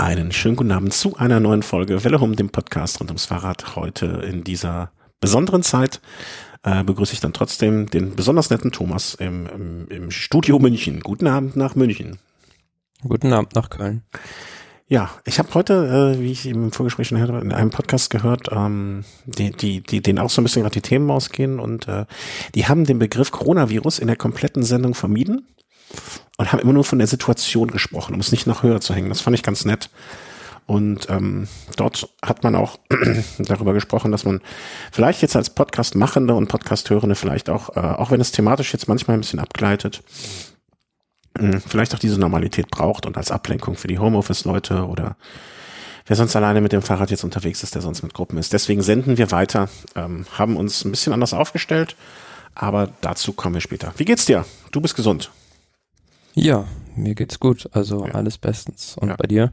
Einen schönen guten Abend zu einer neuen Folge Welle um dem Podcast rund ums Fahrrad. Heute in dieser besonderen Zeit äh, begrüße ich dann trotzdem den besonders netten Thomas im, im, im Studio München. Guten Abend nach München. Guten Abend nach Köln. Ja, ich habe heute, äh, wie ich im Vorgespräch schon hörte, in einem Podcast gehört, ähm, die, die, die, denen auch so ein bisschen gerade die Themen ausgehen und äh, die haben den Begriff Coronavirus in der kompletten Sendung vermieden und haben immer nur von der Situation gesprochen, um es nicht noch höher zu hängen. Das fand ich ganz nett. Und ähm, dort hat man auch darüber gesprochen, dass man vielleicht jetzt als Podcast-Machende und Podcast-Hörende vielleicht auch, äh, auch wenn es thematisch jetzt manchmal ein bisschen abgleitet, äh, vielleicht auch diese Normalität braucht und als Ablenkung für die Homeoffice-Leute oder wer sonst alleine mit dem Fahrrad jetzt unterwegs ist, der sonst mit Gruppen ist. Deswegen senden wir weiter, ähm, haben uns ein bisschen anders aufgestellt, aber dazu kommen wir später. Wie geht's dir? Du bist gesund. Ja, mir geht's gut. Also ja. alles bestens. Und ja. bei dir?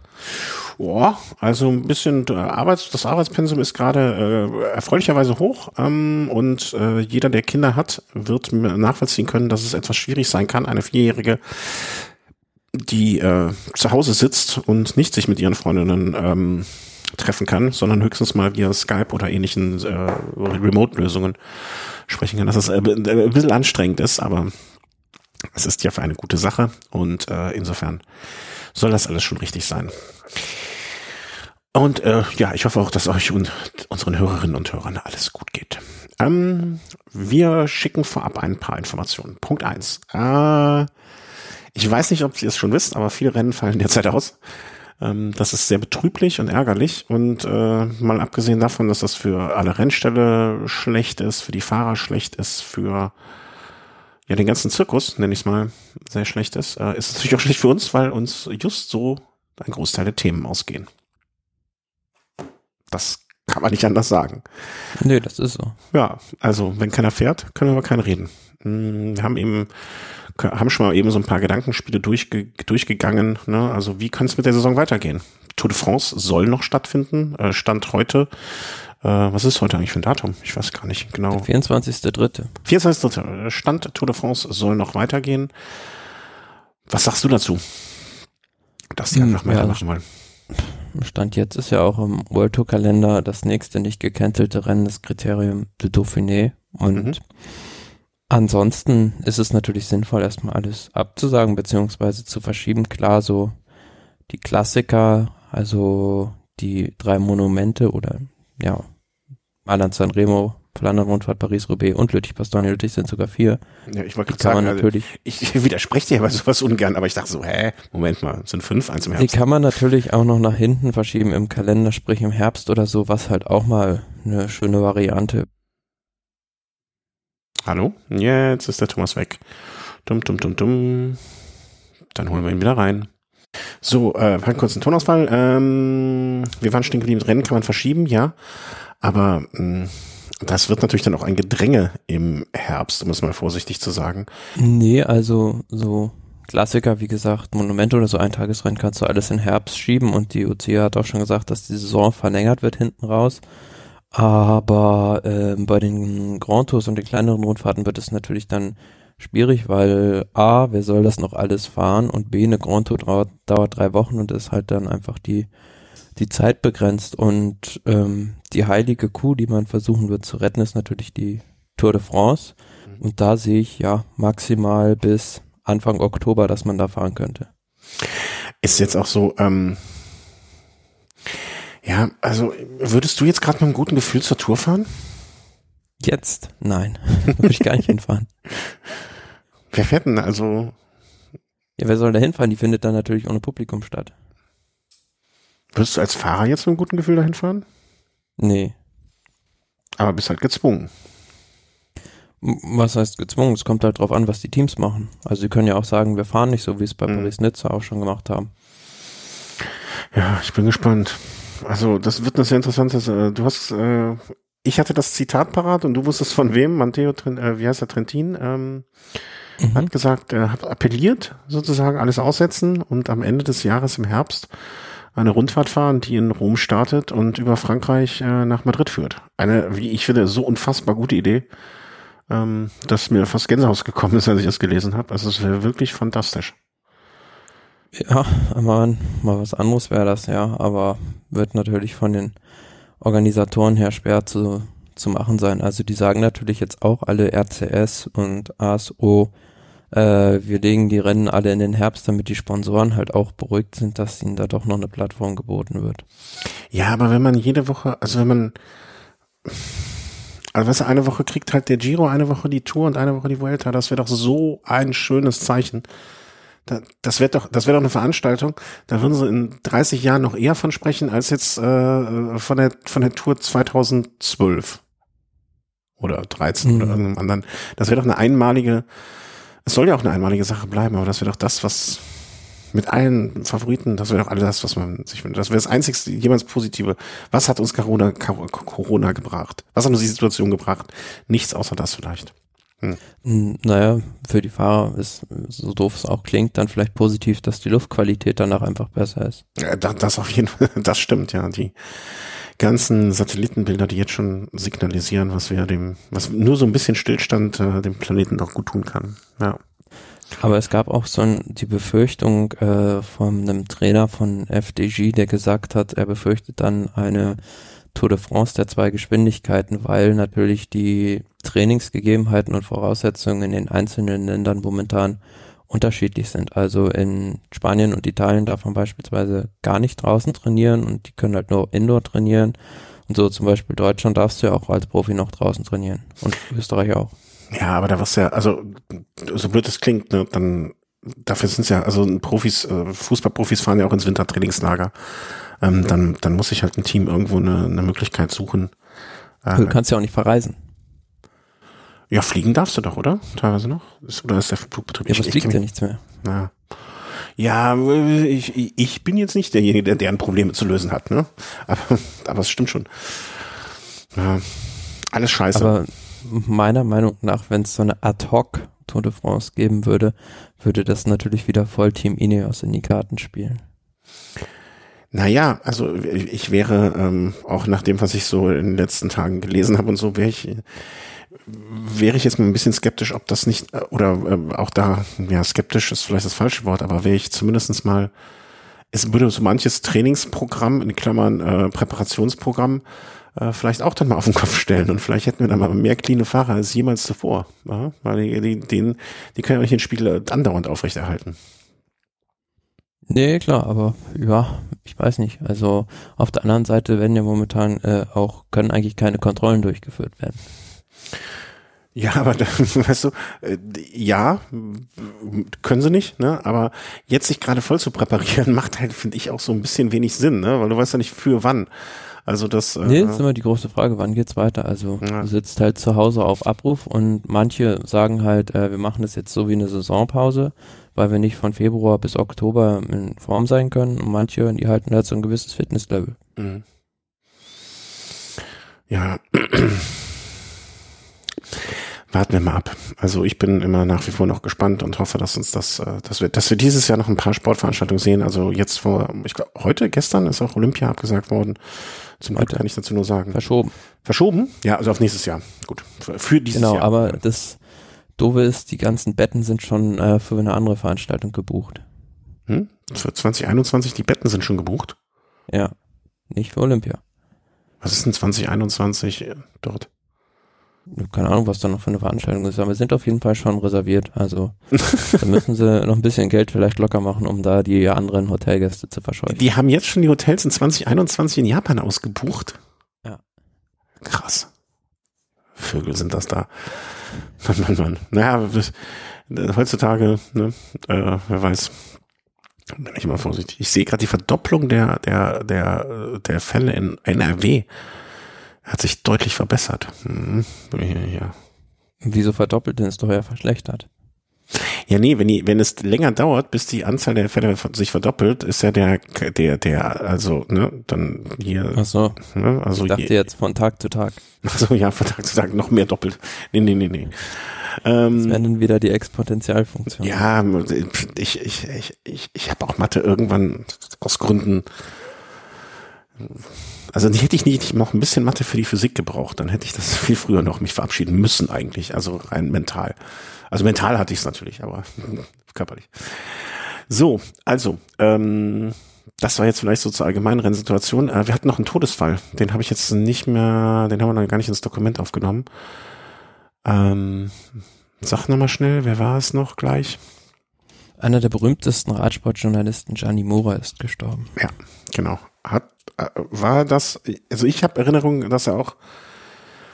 Ja, also ein bisschen äh, Arbeits, das Arbeitspensum ist gerade äh, erfreulicherweise hoch ähm, und äh, jeder, der Kinder hat, wird nachvollziehen können, dass es etwas schwierig sein kann, eine Vierjährige die äh, zu Hause sitzt und nicht sich mit ihren Freundinnen ähm, treffen kann, sondern höchstens mal via Skype oder ähnlichen äh, Remote-Lösungen sprechen kann. Dass es äh, ein bisschen anstrengend ist, aber es ist ja für eine gute Sache und äh, insofern soll das alles schon richtig sein. Und äh, ja, ich hoffe auch, dass euch und unseren Hörerinnen und Hörern alles gut geht. Ähm, wir schicken vorab ein paar Informationen. Punkt eins. Äh, ich weiß nicht, ob ihr es schon wisst, aber viele Rennen fallen derzeit aus. Ähm, das ist sehr betrüblich und ärgerlich. Und äh, mal abgesehen davon, dass das für alle Rennställe schlecht ist, für die Fahrer schlecht ist, für ja, den ganzen Zirkus, nenne ich es mal, sehr schlecht ist, äh, ist es natürlich auch schlecht für uns, weil uns just so ein Großteil der Themen ausgehen. Das kann man nicht anders sagen. Nee, das ist so. Ja, also wenn keiner fährt, können wir aber keinen reden. Hm, wir haben eben, haben schon mal eben so ein paar Gedankenspiele durchge durchgegangen. Ne? Also wie kann es mit der Saison weitergehen? Tour de France soll noch stattfinden. Äh, Stand heute was ist heute eigentlich für ein Datum? Ich weiß gar nicht genau. 24.3. 24.3. Stand Tour de France soll noch weitergehen. Was sagst du dazu? Dass die hm, einfach weitermachen ja, wollen. Stand jetzt ist ja auch im World Tour Kalender das nächste nicht gecancelte Rennen das Kriterium de Dauphiné und mhm. ansonsten ist es natürlich sinnvoll erstmal alles abzusagen beziehungsweise zu verschieben. Klar, so die Klassiker, also die drei Monumente oder ja, Mailand, San Remo, Flandern-Rundfahrt, Paris-Roubaix und Lüttich-Bastogne. Lüttich sind sogar vier. Ja, ich wollte gerade sagen, also ich widerspreche dir aber sowas ungern, aber ich dachte so, hä, Moment mal, sind fünf, eins im Herbst. Die kann man natürlich auch noch nach hinten verschieben im Kalender, sprich im Herbst oder so, was halt auch mal eine schöne Variante. Hallo? Jetzt ist der Thomas weg. Dumm, dumm, dumm, dumm. Dann holen wir ihn wieder rein. So, äh, einen kurzen Tonausfall. Ähm, wir waren stehen geblieben, Rennen kann man verschieben, ja. Aber mh, mm, das wird natürlich dann auch ein Gedränge im Herbst, um es mal vorsichtig zu sagen. Nee, also so Klassiker, wie gesagt, Monumente oder so Eintagesrennen kannst du alles in Herbst schieben und die UCI hat auch schon gesagt, dass die Saison verlängert wird hinten raus. Aber äh, bei den Grand Tours und den kleineren Rundfahrten wird es natürlich dann schwierig, weil A, wer soll das noch alles fahren und B, eine Grand Tour dauert drei Wochen und ist halt dann einfach die, die Zeit begrenzt und ähm, die heilige Kuh, die man versuchen wird zu retten, ist natürlich die Tour de France mhm. und da sehe ich ja maximal bis Anfang Oktober, dass man da fahren könnte. Ist jetzt auch so, ähm, ja, also würdest du jetzt gerade mit einem guten Gefühl zur Tour fahren? Jetzt? Nein. Würde ich gar nicht hinfahren. Wer fährt denn also? Ja, wer soll da hinfahren? Die findet dann natürlich ohne Publikum statt. Würdest du als Fahrer jetzt mit einem guten Gefühl dahin fahren? Nee. Aber bist halt gezwungen. Was heißt gezwungen? Es kommt halt drauf an, was die Teams machen. Also sie können ja auch sagen, wir fahren nicht so, wie es bei mhm. Paris-Nizza auch schon gemacht haben. Ja, ich bin gespannt. Also das wird eine sehr interessante. Äh, du hast äh, ich hatte das Zitat parat und du wusstest von wem, Matteo, äh, wie heißt der, Trentin, ähm, mhm. hat gesagt, er hat appelliert, sozusagen alles aussetzen und am Ende des Jahres im Herbst eine Rundfahrt fahren, die in Rom startet und über Frankreich äh, nach Madrid führt. Eine, wie ich finde, so unfassbar gute Idee, ähm, dass mir fast Gänsehaus gekommen ist, als ich das gelesen habe. Also es wäre wirklich fantastisch. Ja, mal, mal was anderes wäre das, ja, aber wird natürlich von den Organisatoren her schwer zu, zu machen sein. Also die sagen natürlich jetzt auch alle RCS und ASO, äh, wir legen die Rennen alle in den Herbst, damit die Sponsoren halt auch beruhigt sind, dass ihnen da doch noch eine Plattform geboten wird. Ja, aber wenn man jede Woche, also wenn man, also was eine Woche kriegt halt der Giro, eine Woche die Tour und eine Woche die Vuelta, das wäre doch so ein schönes Zeichen. das wäre doch, das wäre doch eine Veranstaltung. Da würden sie in 30 Jahren noch eher von sprechen als jetzt äh, von der von der Tour 2012 oder 13 mhm. oder irgendeinem anderen. Das wäre doch eine einmalige es soll ja auch eine einmalige Sache bleiben, aber das wäre doch das, was mit allen Favoriten, das wäre doch alles das, was man sich wünscht. Das wäre das einzigste, jemals Positive. Was hat uns Corona, Corona gebracht? Was hat uns die Situation gebracht? Nichts außer das vielleicht. Hm. Naja, für die Fahrer ist, so doof es auch klingt, dann vielleicht positiv, dass die Luftqualität danach einfach besser ist. Ja, das auf jeden Fall, das stimmt, ja. Die, ganzen Satellitenbilder, die jetzt schon signalisieren, was wir dem, was nur so ein bisschen Stillstand äh, dem Planeten auch gut tun kann. Ja. Aber es gab auch so ein, die Befürchtung äh, von einem Trainer von FDG, der gesagt hat, er befürchtet dann eine Tour de France der zwei Geschwindigkeiten, weil natürlich die Trainingsgegebenheiten und Voraussetzungen in den einzelnen Ländern momentan unterschiedlich sind. Also in Spanien und Italien darf man beispielsweise gar nicht draußen trainieren und die können halt nur Indoor trainieren. Und so zum Beispiel Deutschland darfst du ja auch als Profi noch draußen trainieren und Österreich auch. Ja, aber da was ja, also so blöd es klingt, ne, dann dafür sind es ja, also Profis, äh, Fußballprofis fahren ja auch ins Wintertrainingslager. Ähm, dann, dann muss ich halt ein Team irgendwo eine, eine Möglichkeit suchen. Äh, du kannst ja auch nicht verreisen. Ja, fliegen darfst du doch, oder? Teilweise noch? Ist, oder ist der Flugbetrieb? Ja, aber es fliegt ja nichts mehr. Ja. Ja, ich, ich bin jetzt nicht derjenige, der deren Probleme zu lösen hat, ne? Aber, aber es stimmt schon. Ja, alles scheiße. Aber meiner Meinung nach, wenn es so eine Ad-Hoc Tour de France geben würde, würde das natürlich wieder voll Team Ineos in die Karten spielen. Naja, also ich wäre ähm, auch nach dem, was ich so in den letzten Tagen gelesen habe und so, wäre ich wäre ich jetzt mal ein bisschen skeptisch, ob das nicht, äh, oder äh, auch da, ja, skeptisch ist vielleicht das falsche Wort, aber wäre ich zumindestens mal, es würde so manches Trainingsprogramm, in Klammern äh, Präparationsprogramm, äh, vielleicht auch dann mal auf den Kopf stellen und vielleicht hätten wir dann mal mehr cleane Fahrer als jemals zuvor. Ja? Weil die, die, den, die können ja nicht den Spiel andauernd aufrechterhalten. Nee, klar, aber ja, ich weiß nicht. Also auf der anderen Seite werden ja momentan äh, auch, können eigentlich keine Kontrollen durchgeführt werden. Ja, aber weißt du, äh, ja, können sie nicht, ne? Aber jetzt sich gerade voll zu präparieren, macht halt, finde ich, auch so ein bisschen wenig Sinn, ne? Weil du weißt ja nicht für wann. Also das. Äh, nee, ist immer die große Frage, wann geht's weiter? Also ja. du sitzt halt zu Hause auf Abruf und manche sagen halt, äh, wir machen das jetzt so wie eine Saisonpause, weil wir nicht von Februar bis Oktober in Form sein können und manche, die halten halt so ein gewisses Fitnesslevel. Mhm. Ja warten wir mal ab. Also ich bin immer nach wie vor noch gespannt und hoffe, dass uns das, äh, dass wir, dass wir dieses Jahr noch ein paar Sportveranstaltungen sehen. Also jetzt vor, ich glaube, heute, gestern ist auch Olympia abgesagt worden. Zum Glück kann ich dazu nur sagen. Verschoben. Verschoben? Ja, also auf nächstes Jahr. Gut. Für, für dieses genau, Jahr. Genau, aber das Doofe ist, die ganzen Betten sind schon äh, für eine andere Veranstaltung gebucht. Hm? Für 2021, die Betten sind schon gebucht? Ja, nicht für Olympia. Was ist denn 2021 dort? Keine Ahnung, was da noch für eine Veranstaltung ist, aber wir sind auf jeden Fall schon reserviert. Also da müssen sie noch ein bisschen Geld vielleicht locker machen, um da die anderen Hotelgäste zu verscheuchen. Die haben jetzt schon die Hotels in 2021 in Japan ausgebucht. Ja. Krass. Vögel sind das da. Mann, Mann, Mann. Naja, heutzutage, ne, äh, wer weiß. Bin ich mal vorsichtig. Ich sehe gerade die Verdopplung der, der, der, der Fälle in NRW hat sich deutlich verbessert. Hm, ja. Wieso verdoppelt denn es doch ja verschlechtert? Ja, nee, wenn die, wenn es länger dauert, bis die Anzahl der Fälle sich verdoppelt, ist ja der, der, der, also, ne, dann hier. Ach so. Ne, also ich dachte je, jetzt von Tag zu Tag. Ach so, ja, von Tag zu Tag noch mehr doppelt. Nee, nee, nee, nee. Ähm, das wäre dann wieder die Exponentialfunktion. Ja, ich, ich, ich, ich, ich habe auch Mathe irgendwann aus Gründen also hätte ich nicht noch ein bisschen Mathe für die Physik gebraucht, dann hätte ich das viel früher noch mich verabschieden müssen eigentlich, also rein mental. Also mental hatte ich es natürlich, aber körperlich. So, also, ähm, das war jetzt vielleicht so zur allgemeinen Rennsituation. Äh, wir hatten noch einen Todesfall. Den habe ich jetzt nicht mehr, den haben wir noch gar nicht ins Dokument aufgenommen. Ähm, sag nochmal schnell, wer war es noch gleich? Einer der berühmtesten Radsportjournalisten, Gianni Mora, ist gestorben. Ja, genau. Hat, war das, also ich habe Erinnerungen, dass er auch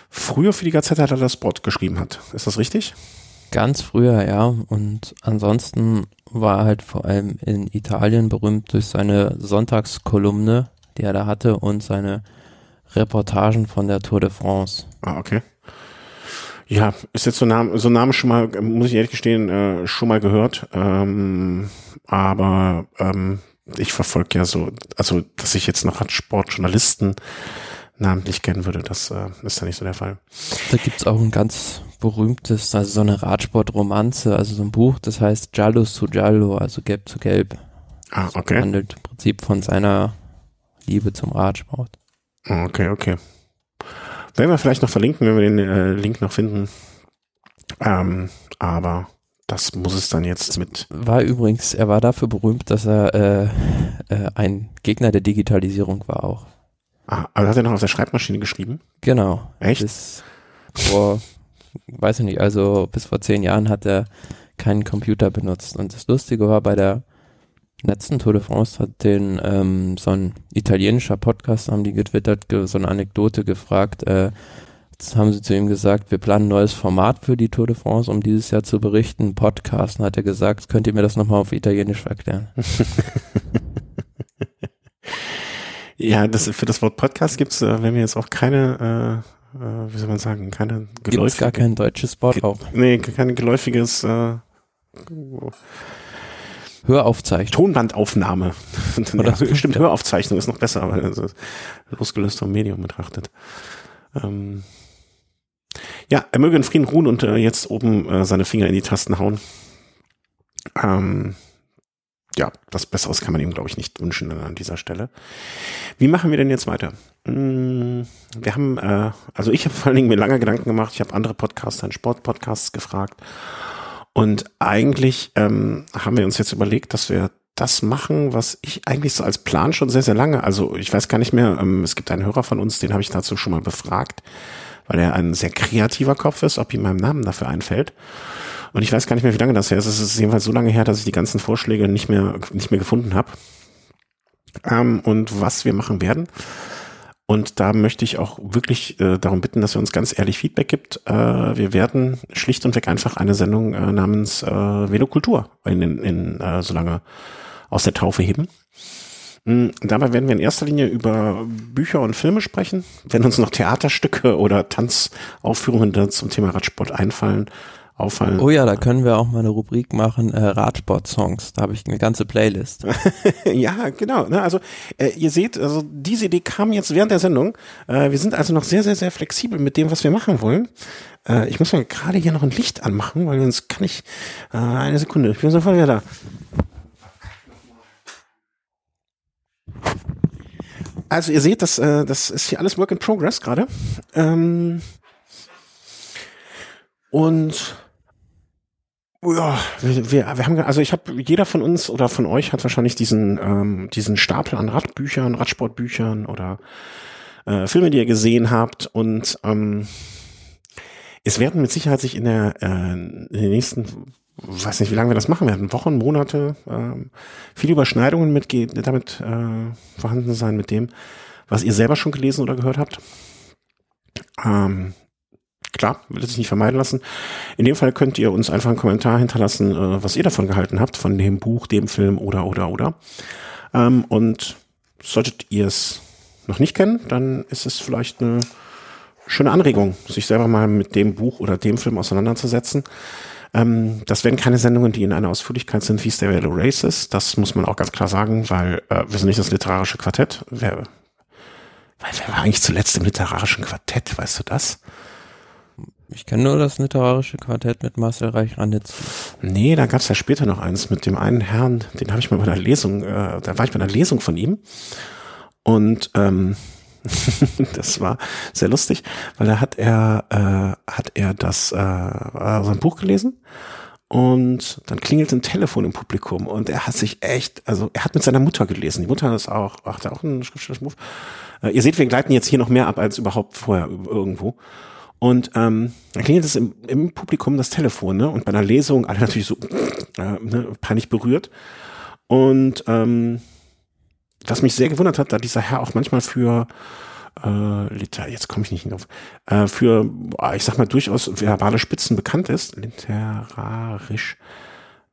früher für die Gazette das Sport geschrieben hat. Ist das richtig? Ganz früher, ja. Und ansonsten war er halt vor allem in Italien berühmt durch seine Sonntagskolumne, die er da hatte und seine Reportagen von der Tour de France. Ah, okay. Ja, ist jetzt so Name, so Name schon mal, muss ich ehrlich gestehen, äh, schon mal gehört. Ähm, aber ähm, ich verfolge ja so, also dass ich jetzt noch Radsportjournalisten namentlich kennen würde, das äh, ist ja nicht so der Fall. Da gibt's auch ein ganz berühmtes, also so eine Radsportromanze, also so ein Buch, das heißt Giallo su Giallo, also Gelb zu Gelb. Ah, okay. Das handelt im Prinzip von seiner Liebe zum Radsport. Okay, okay. Werden wir vielleicht noch verlinken, wenn wir den äh, Link noch finden. Ähm, aber das muss es dann jetzt mit. War übrigens, er war dafür berühmt, dass er äh, äh, ein Gegner der Digitalisierung war auch. Ah, also hat er noch auf der Schreibmaschine geschrieben? Genau. Echt? Bis vor, weiß ich nicht, also bis vor zehn Jahren hat er keinen Computer benutzt. Und das Lustige war, bei der letzten Tour de France hat den ähm, so ein italienischer Podcast, haben die getwittert, ge so eine Anekdote gefragt, äh, Jetzt haben sie zu ihm gesagt, wir planen ein neues Format für die Tour de France, um dieses Jahr zu berichten, Podcast. Und hat er gesagt, könnt ihr mir das nochmal auf Italienisch erklären? ja, das, für das Wort Podcast gibt's, äh, wenn wir jetzt auch keine, äh, äh, wie soll man sagen, keine geläufige. Gibt's gar kein deutsches Wort ge Nee, kein geläufiges äh, Höraufzeichnung. Tonbandaufnahme. Oder ja, stimmt, Höraufzeichnung ist noch besser, weil das ist losgelöst vom Medium betrachtet. Ähm, ja, er möge in Frieden ruhen und äh, jetzt oben äh, seine Finger in die Tasten hauen. Ähm, ja, das Besseres kann man ihm, glaube ich, nicht wünschen an dieser Stelle. Wie machen wir denn jetzt weiter? Hm, wir haben, äh, also ich habe vor allen Dingen mir lange Gedanken gemacht. Ich habe andere Podcaster, Sportpodcasts gefragt. Und eigentlich ähm, haben wir uns jetzt überlegt, dass wir das machen, was ich eigentlich so als Plan schon sehr, sehr lange, also ich weiß gar nicht mehr, ähm, es gibt einen Hörer von uns, den habe ich dazu schon mal befragt, weil er ein sehr kreativer Kopf ist, ob ihm mein Namen dafür einfällt. Und ich weiß gar nicht mehr, wie lange das her ist. Es ist jedenfalls so lange her, dass ich die ganzen Vorschläge nicht mehr, nicht mehr gefunden habe. Ähm, und was wir machen werden. Und da möchte ich auch wirklich äh, darum bitten, dass ihr uns ganz ehrlich Feedback gibt. Äh, wir werden schlicht und weg einfach eine Sendung äh, namens äh, Velokultur in, in, in äh, so lange aus der Taufe heben. Mm, dabei werden wir in erster Linie über Bücher und Filme sprechen. Wenn uns noch Theaterstücke oder Tanzaufführungen zum Thema Radsport einfallen, auffallen. Oh ja, da können wir auch mal eine Rubrik machen, äh, Radsport-Songs. Da habe ich eine ganze Playlist. ja, genau. Ne? Also äh, ihr seht, also diese Idee kam jetzt während der Sendung. Äh, wir sind also noch sehr, sehr, sehr flexibel mit dem, was wir machen wollen. Äh, ich muss mal gerade hier noch ein Licht anmachen, weil sonst kann ich äh, eine Sekunde. Ich bin sofort wieder da. Also ihr seht, das, äh, das ist hier alles Work in Progress gerade. Ähm, und ja, wir, wir, haben, also ich habe, jeder von uns oder von euch hat wahrscheinlich diesen, ähm, diesen Stapel an Radbüchern, Radsportbüchern oder äh, Filme, die ihr gesehen habt. Und ähm, es werden mit Sicherheit sich in der äh, in den nächsten weiß nicht, wie lange wir das machen werden, Wochen, Monate, ähm, viele Überschneidungen mit, damit äh, vorhanden sein mit dem, was ihr selber schon gelesen oder gehört habt. Ähm, klar, wird sich nicht vermeiden lassen. In dem Fall könnt ihr uns einfach einen Kommentar hinterlassen, äh, was ihr davon gehalten habt, von dem Buch, dem Film oder, oder, oder. Ähm, und solltet ihr es noch nicht kennen, dann ist es vielleicht eine schöne Anregung, sich selber mal mit dem Buch oder dem Film auseinanderzusetzen. Ähm, das werden keine Sendungen, die in einer Ausführlichkeit sind wie Stereo Races. Das muss man auch ganz klar sagen, weil äh, wir sind nicht das literarische Quartett. Wer, weil wer war eigentlich zuletzt im literarischen Quartett? Weißt du das? Ich kenne nur das literarische Quartett mit Marcel Reich-Ranitzky. Nee, da gab es ja später noch eins mit dem einen Herrn, den habe ich mal bei einer Lesung, äh, da war ich bei einer Lesung von ihm. Und ähm, das war sehr lustig, weil da hat er, äh, hat er das, äh, sein Buch gelesen Und dann klingelt ein Telefon im Publikum und er hat sich echt, also er hat mit seiner Mutter gelesen. Die Mutter ist auch, hat auch einen Schriftstellermove. Äh, ihr seht, wir gleiten jetzt hier noch mehr ab als überhaupt vorher irgendwo. Und ähm, dann klingelt es im, im Publikum das Telefon, ne? Und bei einer Lesung alle natürlich so äh, ne, peinlich berührt. Und ähm, was mich sehr gewundert hat, da dieser Herr auch manchmal für äh, Liter, jetzt komme ich nicht drauf, äh, für, ich sag mal, durchaus verbale Spitzen bekannt ist, literarisch,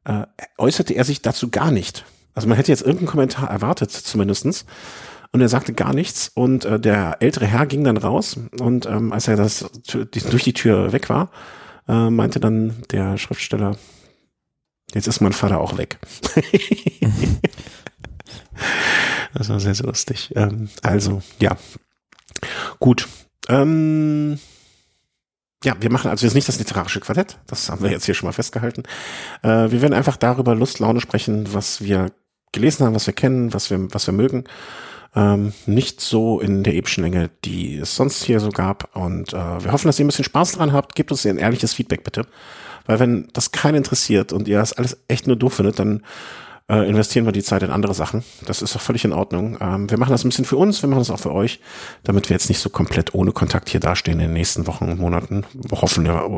äh, äußerte er sich dazu gar nicht. Also man hätte jetzt irgendeinen Kommentar erwartet, zumindestens. Und er sagte gar nichts und äh, der ältere Herr ging dann raus und ähm, als er das durch die Tür weg war, äh, meinte dann der Schriftsteller, jetzt ist mein Vater auch weg. das war sehr, sehr lustig. Ähm, also, ja, Gut. Ähm, ja, wir machen also jetzt nicht das literarische Quartett, das haben wir jetzt hier schon mal festgehalten. Äh, wir werden einfach darüber Lust, Laune sprechen, was wir gelesen haben, was wir kennen, was wir, was wir mögen. Ähm, nicht so in der epischen Länge, die es sonst hier so gab. Und äh, wir hoffen, dass ihr ein bisschen Spaß dran habt. Gebt uns ein ehrliches Feedback bitte. Weil wenn das keinen interessiert und ihr das alles echt nur doof findet, dann äh, investieren wir die Zeit in andere Sachen. Das ist doch völlig in Ordnung. Ähm, wir machen das ein bisschen für uns, wir machen das auch für euch, damit wir jetzt nicht so komplett ohne Kontakt hier dastehen in den nächsten Wochen und Monaten. Hoffen wir,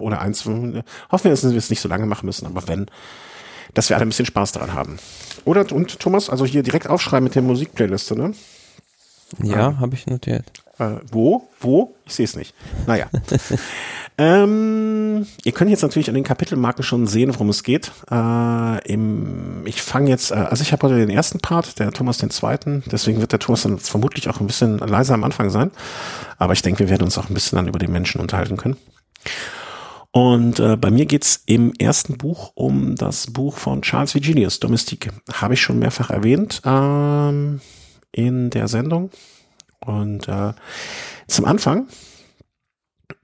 oder eins, hoffen wir, dass wir es nicht so lange machen müssen, aber wenn, dass wir alle ein bisschen Spaß daran haben. Oder, und Thomas, also hier direkt aufschreiben mit der Musikplayliste, ne? Ja, ähm, habe ich notiert. Äh, wo? Wo? Ich sehe es nicht. Naja. Ähm, ihr könnt jetzt natürlich an den Kapitelmarken schon sehen, worum es geht. Äh, im, ich fange jetzt, äh, also ich habe heute den ersten Part, der Thomas den zweiten, deswegen wird der Thomas dann vermutlich auch ein bisschen leiser am Anfang sein. Aber ich denke, wir werden uns auch ein bisschen dann über den Menschen unterhalten können. Und äh, bei mir geht's im ersten Buch um das Buch von Charles Vigilius, Domestique. Habe ich schon mehrfach erwähnt ähm, in der Sendung. Und äh, zum Anfang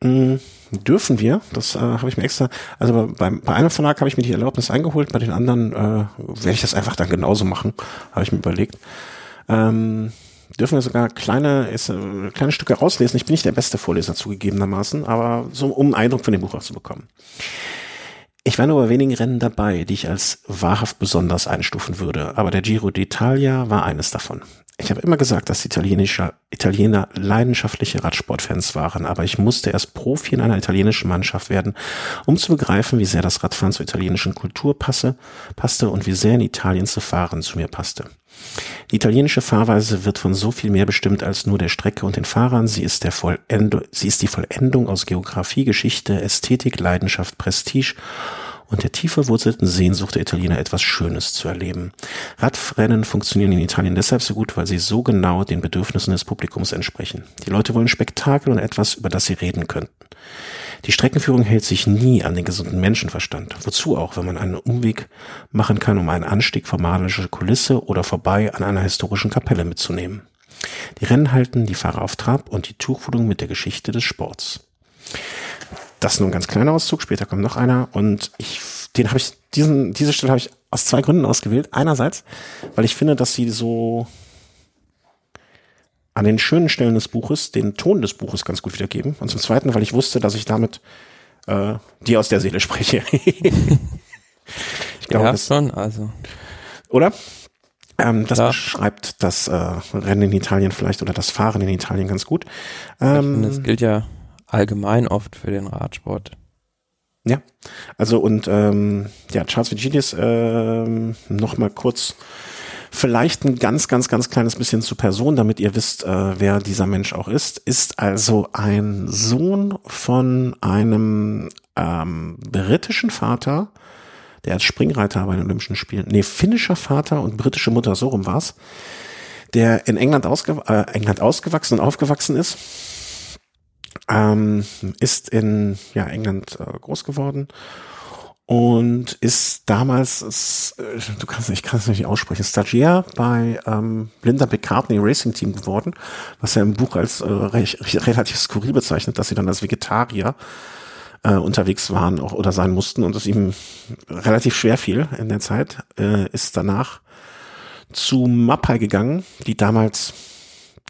mh, dürfen wir, das äh, habe ich mir extra, also bei, bei einem Verlag habe ich mir die Erlaubnis eingeholt, bei den anderen äh, werde ich das einfach dann genauso machen, habe ich mir überlegt. Ähm, dürfen wir sogar kleine, ist, äh, kleine Stücke rauslesen. Ich bin nicht der beste Vorleser zugegebenermaßen, aber so um einen Eindruck von dem Buch auch zu bekommen. Ich war nur bei wenigen Rennen dabei, die ich als wahrhaft besonders einstufen würde, aber der Giro d'Italia war eines davon. Ich habe immer gesagt, dass italienische Italiener leidenschaftliche Radsportfans waren, aber ich musste erst Profi in einer italienischen Mannschaft werden, um zu begreifen, wie sehr das Radfahren zur italienischen Kultur passe, passte und wie sehr in Italien zu fahren zu mir passte. Die italienische Fahrweise wird von so viel mehr bestimmt als nur der Strecke und den Fahrern. Sie ist, der Vollendung, sie ist die Vollendung aus Geografie, Geschichte, Ästhetik, Leidenschaft, Prestige und der tief verwurzelten Sehnsucht der Italiener etwas Schönes zu erleben. Radrennen funktionieren in Italien deshalb so gut, weil sie so genau den Bedürfnissen des Publikums entsprechen. Die Leute wollen Spektakel und etwas, über das sie reden könnten. Die Streckenführung hält sich nie an den gesunden Menschenverstand. Wozu auch, wenn man einen Umweg machen kann, um einen Anstieg vor magischer Kulisse oder vorbei an einer historischen Kapelle mitzunehmen. Die Rennen halten die Fahrer auf Trab und die Tuchfühlung mit der Geschichte des Sports. Das ist nur ein ganz kleiner Auszug, später kommt noch einer und ich, den habe ich, diesen, diese Stelle habe ich aus zwei Gründen ausgewählt. Einerseits, weil ich finde, dass sie so an den schönen Stellen des Buches den Ton des Buches ganz gut wiedergeben. Und zum Zweiten, weil ich wusste, dass ich damit äh, dir aus der Seele spreche. ich glaube, ja, das, schon, also. Oder? Ähm, das ja. beschreibt das äh, Rennen in Italien vielleicht oder das Fahren in Italien ganz gut. Ähm, finde, das gilt ja allgemein oft für den Radsport. Ja, also und ähm, ja, Charles Vigilius ähm, noch mal kurz vielleicht ein ganz, ganz, ganz kleines bisschen zur Person, damit ihr wisst, äh, wer dieser Mensch auch ist. Ist also ein Sohn von einem ähm, britischen Vater, der als Springreiter bei den Olympischen Spielen, nee, finnischer Vater und britische Mutter, so rum war's, der in England, ausge äh, England ausgewachsen und aufgewachsen ist ähm, ist in ja, England äh, groß geworden und ist damals, äh, du kannst, ich kann es nicht aussprechen, Stagiaire bei ähm, Linda McCartney Racing Team geworden, was er im Buch als äh, recht, relativ skurril bezeichnet, dass sie dann als Vegetarier äh, unterwegs waren auch, oder sein mussten und es ihm relativ schwer fiel in der Zeit, äh, ist danach zu Mappai gegangen, die damals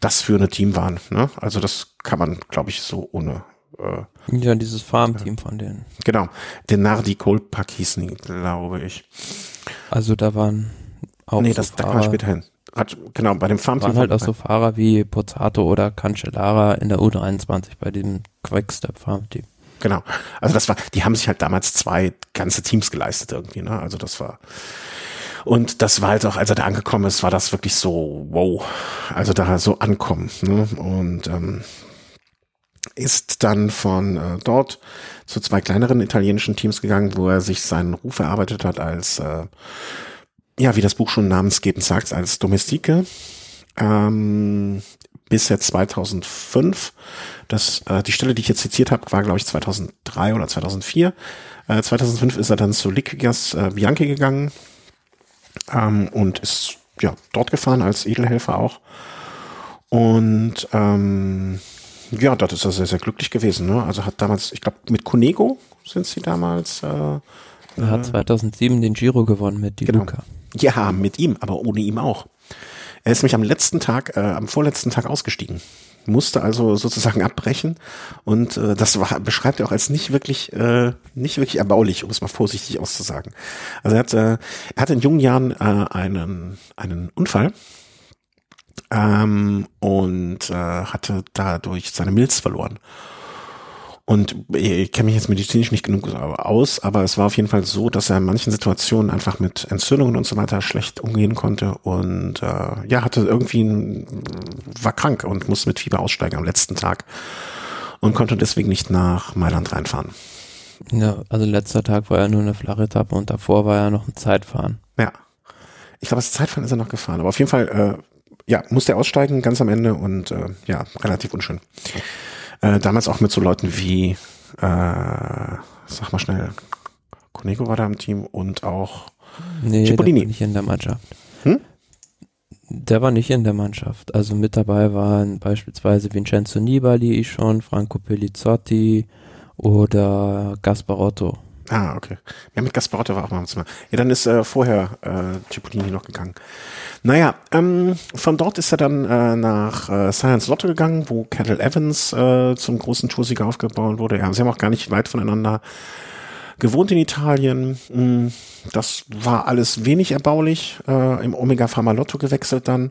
das für eine Team waren. Ne? Also das kann man, glaube ich, so ohne Äh, ja, dieses Farmteam von denen. Genau, den Nardi Goldpack hießen die, glaube ich. Also da waren auch Nee, so das, Fahrer, da kam später hin. Genau, bei dem Farmteam. Waren halt auch so Fahrer wie Pozzato oder Cancellara in der U23 bei diesem Quickstep Farmteam. Genau. Also das war, die haben sich halt damals zwei ganze Teams geleistet irgendwie, ne? Also das war, und das war halt auch, als er da angekommen ist, war das wirklich so, wow, also da so ankommen. Ne? Und ähm, ist dann von äh, dort zu zwei kleineren italienischen Teams gegangen, wo er sich seinen Ruf erarbeitet hat als, äh, ja, wie das Buch schon namensgebend sagt, als Domestike. Ähm, bis jetzt 2005. Das, äh, die Stelle, die ich jetzt zitiert habe, war, glaube ich, 2003 oder 2004. Äh, 2005 ist er dann zu Liquigas äh, Bianchi gegangen, ähm, und ist ja dort gefahren als Edelhelfer auch. Und ähm, ja, dort ist er sehr, sehr glücklich gewesen. Ne? Also hat damals, ich glaube, mit Conego sind sie damals. Äh, er hat 2007 den Giro gewonnen mit Di genau. Luca. Ja, mit ihm, aber ohne ihm auch. Er ist mich am letzten Tag, äh, am vorletzten Tag ausgestiegen musste also sozusagen abbrechen und äh, das war, beschreibt er auch als nicht wirklich äh, nicht wirklich erbaulich, um es mal vorsichtig auszusagen. Also er hat, äh, er hatte in jungen Jahren äh, einen einen Unfall ähm, und äh, hatte dadurch seine Milz verloren und ich kenne mich jetzt medizinisch nicht genug aus, aber es war auf jeden Fall so, dass er in manchen Situationen einfach mit Entzündungen und so weiter schlecht umgehen konnte und äh, ja, hatte irgendwie ein, war krank und musste mit Fieber aussteigen am letzten Tag und konnte deswegen nicht nach Mailand reinfahren. Ja, also letzter Tag war ja nur eine flache Etappe und davor war ja noch ein Zeitfahren. Ja. Ich glaube, das Zeitfahren ist er noch gefahren, aber auf jeden Fall, äh, ja, musste er aussteigen ganz am Ende und äh, ja, relativ unschön. Äh, damals auch mit so Leuten wie, äh, sag mal schnell, Conego war da im Team und auch nee, Cipollini. Der war nicht in der Mannschaft. Hm? Der war nicht in der Mannschaft. Also mit dabei waren beispielsweise Vincenzo Nibali schon, Franco Pellizzotti oder Gasparotto. Ah, okay. Ja, mit Gasparotto war auch mal Ja, dann ist äh, vorher äh, Cipollini noch gegangen. Naja, ähm, von dort ist er dann äh, nach äh, Science Lotto gegangen, wo Kettle Evans äh, zum großen Toursieger aufgebaut wurde. Ja, sie haben auch gar nicht weit voneinander gewohnt in Italien. Mm, das war alles wenig erbaulich. Äh, Im Omega Pharma Lotto gewechselt dann.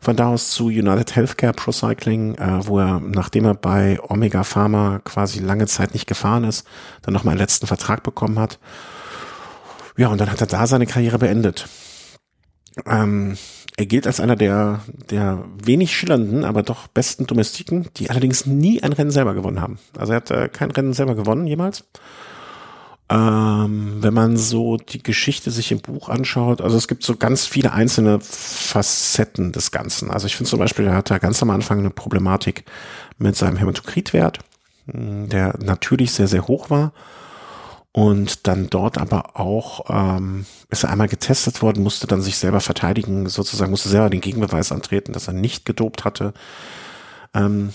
Von da aus zu United Healthcare Pro Cycling, äh, wo er, nachdem er bei Omega Pharma quasi lange Zeit nicht gefahren ist, dann nochmal einen letzten Vertrag bekommen hat. Ja, und dann hat er da seine Karriere beendet. Ähm, er gilt als einer der, der wenig schillernden, aber doch besten Domestiken, die allerdings nie ein Rennen selber gewonnen haben. Also er hat äh, kein Rennen selber gewonnen jemals. Ähm, wenn man so die Geschichte sich im Buch anschaut, also es gibt so ganz viele einzelne Facetten des Ganzen. Also ich finde zum Beispiel, er hat da ganz am Anfang eine Problematik mit seinem Hämatokritwert, hm, der natürlich sehr, sehr hoch war und dann dort aber auch ähm, ist er einmal getestet worden, musste dann sich selber verteidigen, sozusagen musste selber den Gegenbeweis antreten, dass er nicht gedopt hatte. Ähm,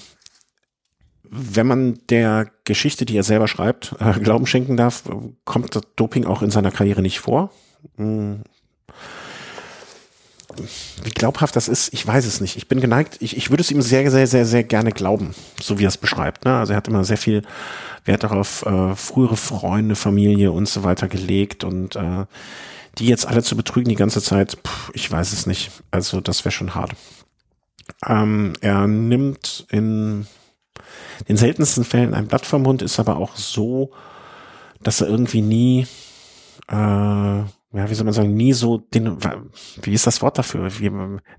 wenn man der Geschichte, die er selber schreibt, äh, Glauben schenken darf, kommt das Doping auch in seiner Karriere nicht vor. Hm. Wie glaubhaft das ist, ich weiß es nicht. Ich bin geneigt, ich, ich würde es ihm sehr, sehr, sehr, sehr gerne glauben, so wie er es beschreibt. Ne? Also er hat immer sehr viel Wert darauf, äh, frühere Freunde, Familie und so weiter gelegt und äh, die jetzt alle zu betrügen die ganze Zeit, pff, ich weiß es nicht. Also das wäre schon hart. Ähm, er nimmt in den seltensten Fällen ein Blatt vom Mund, ist aber auch so, dass er irgendwie nie, äh, ja, wie soll man sagen, nie so, den, wie ist das Wort dafür? Wie,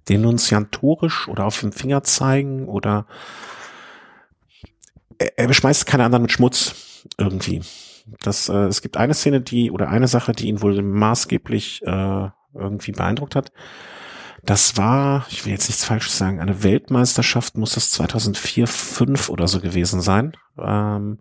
denunziatorisch oder auf den Finger zeigen oder er, er beschmeißt keine anderen mit Schmutz irgendwie. Das, äh, es gibt eine Szene, die oder eine Sache, die ihn wohl maßgeblich äh, irgendwie beeindruckt hat. Das war, ich will jetzt nichts Falsches sagen, eine Weltmeisterschaft muss das 2004, 5 oder so gewesen sein, ähm,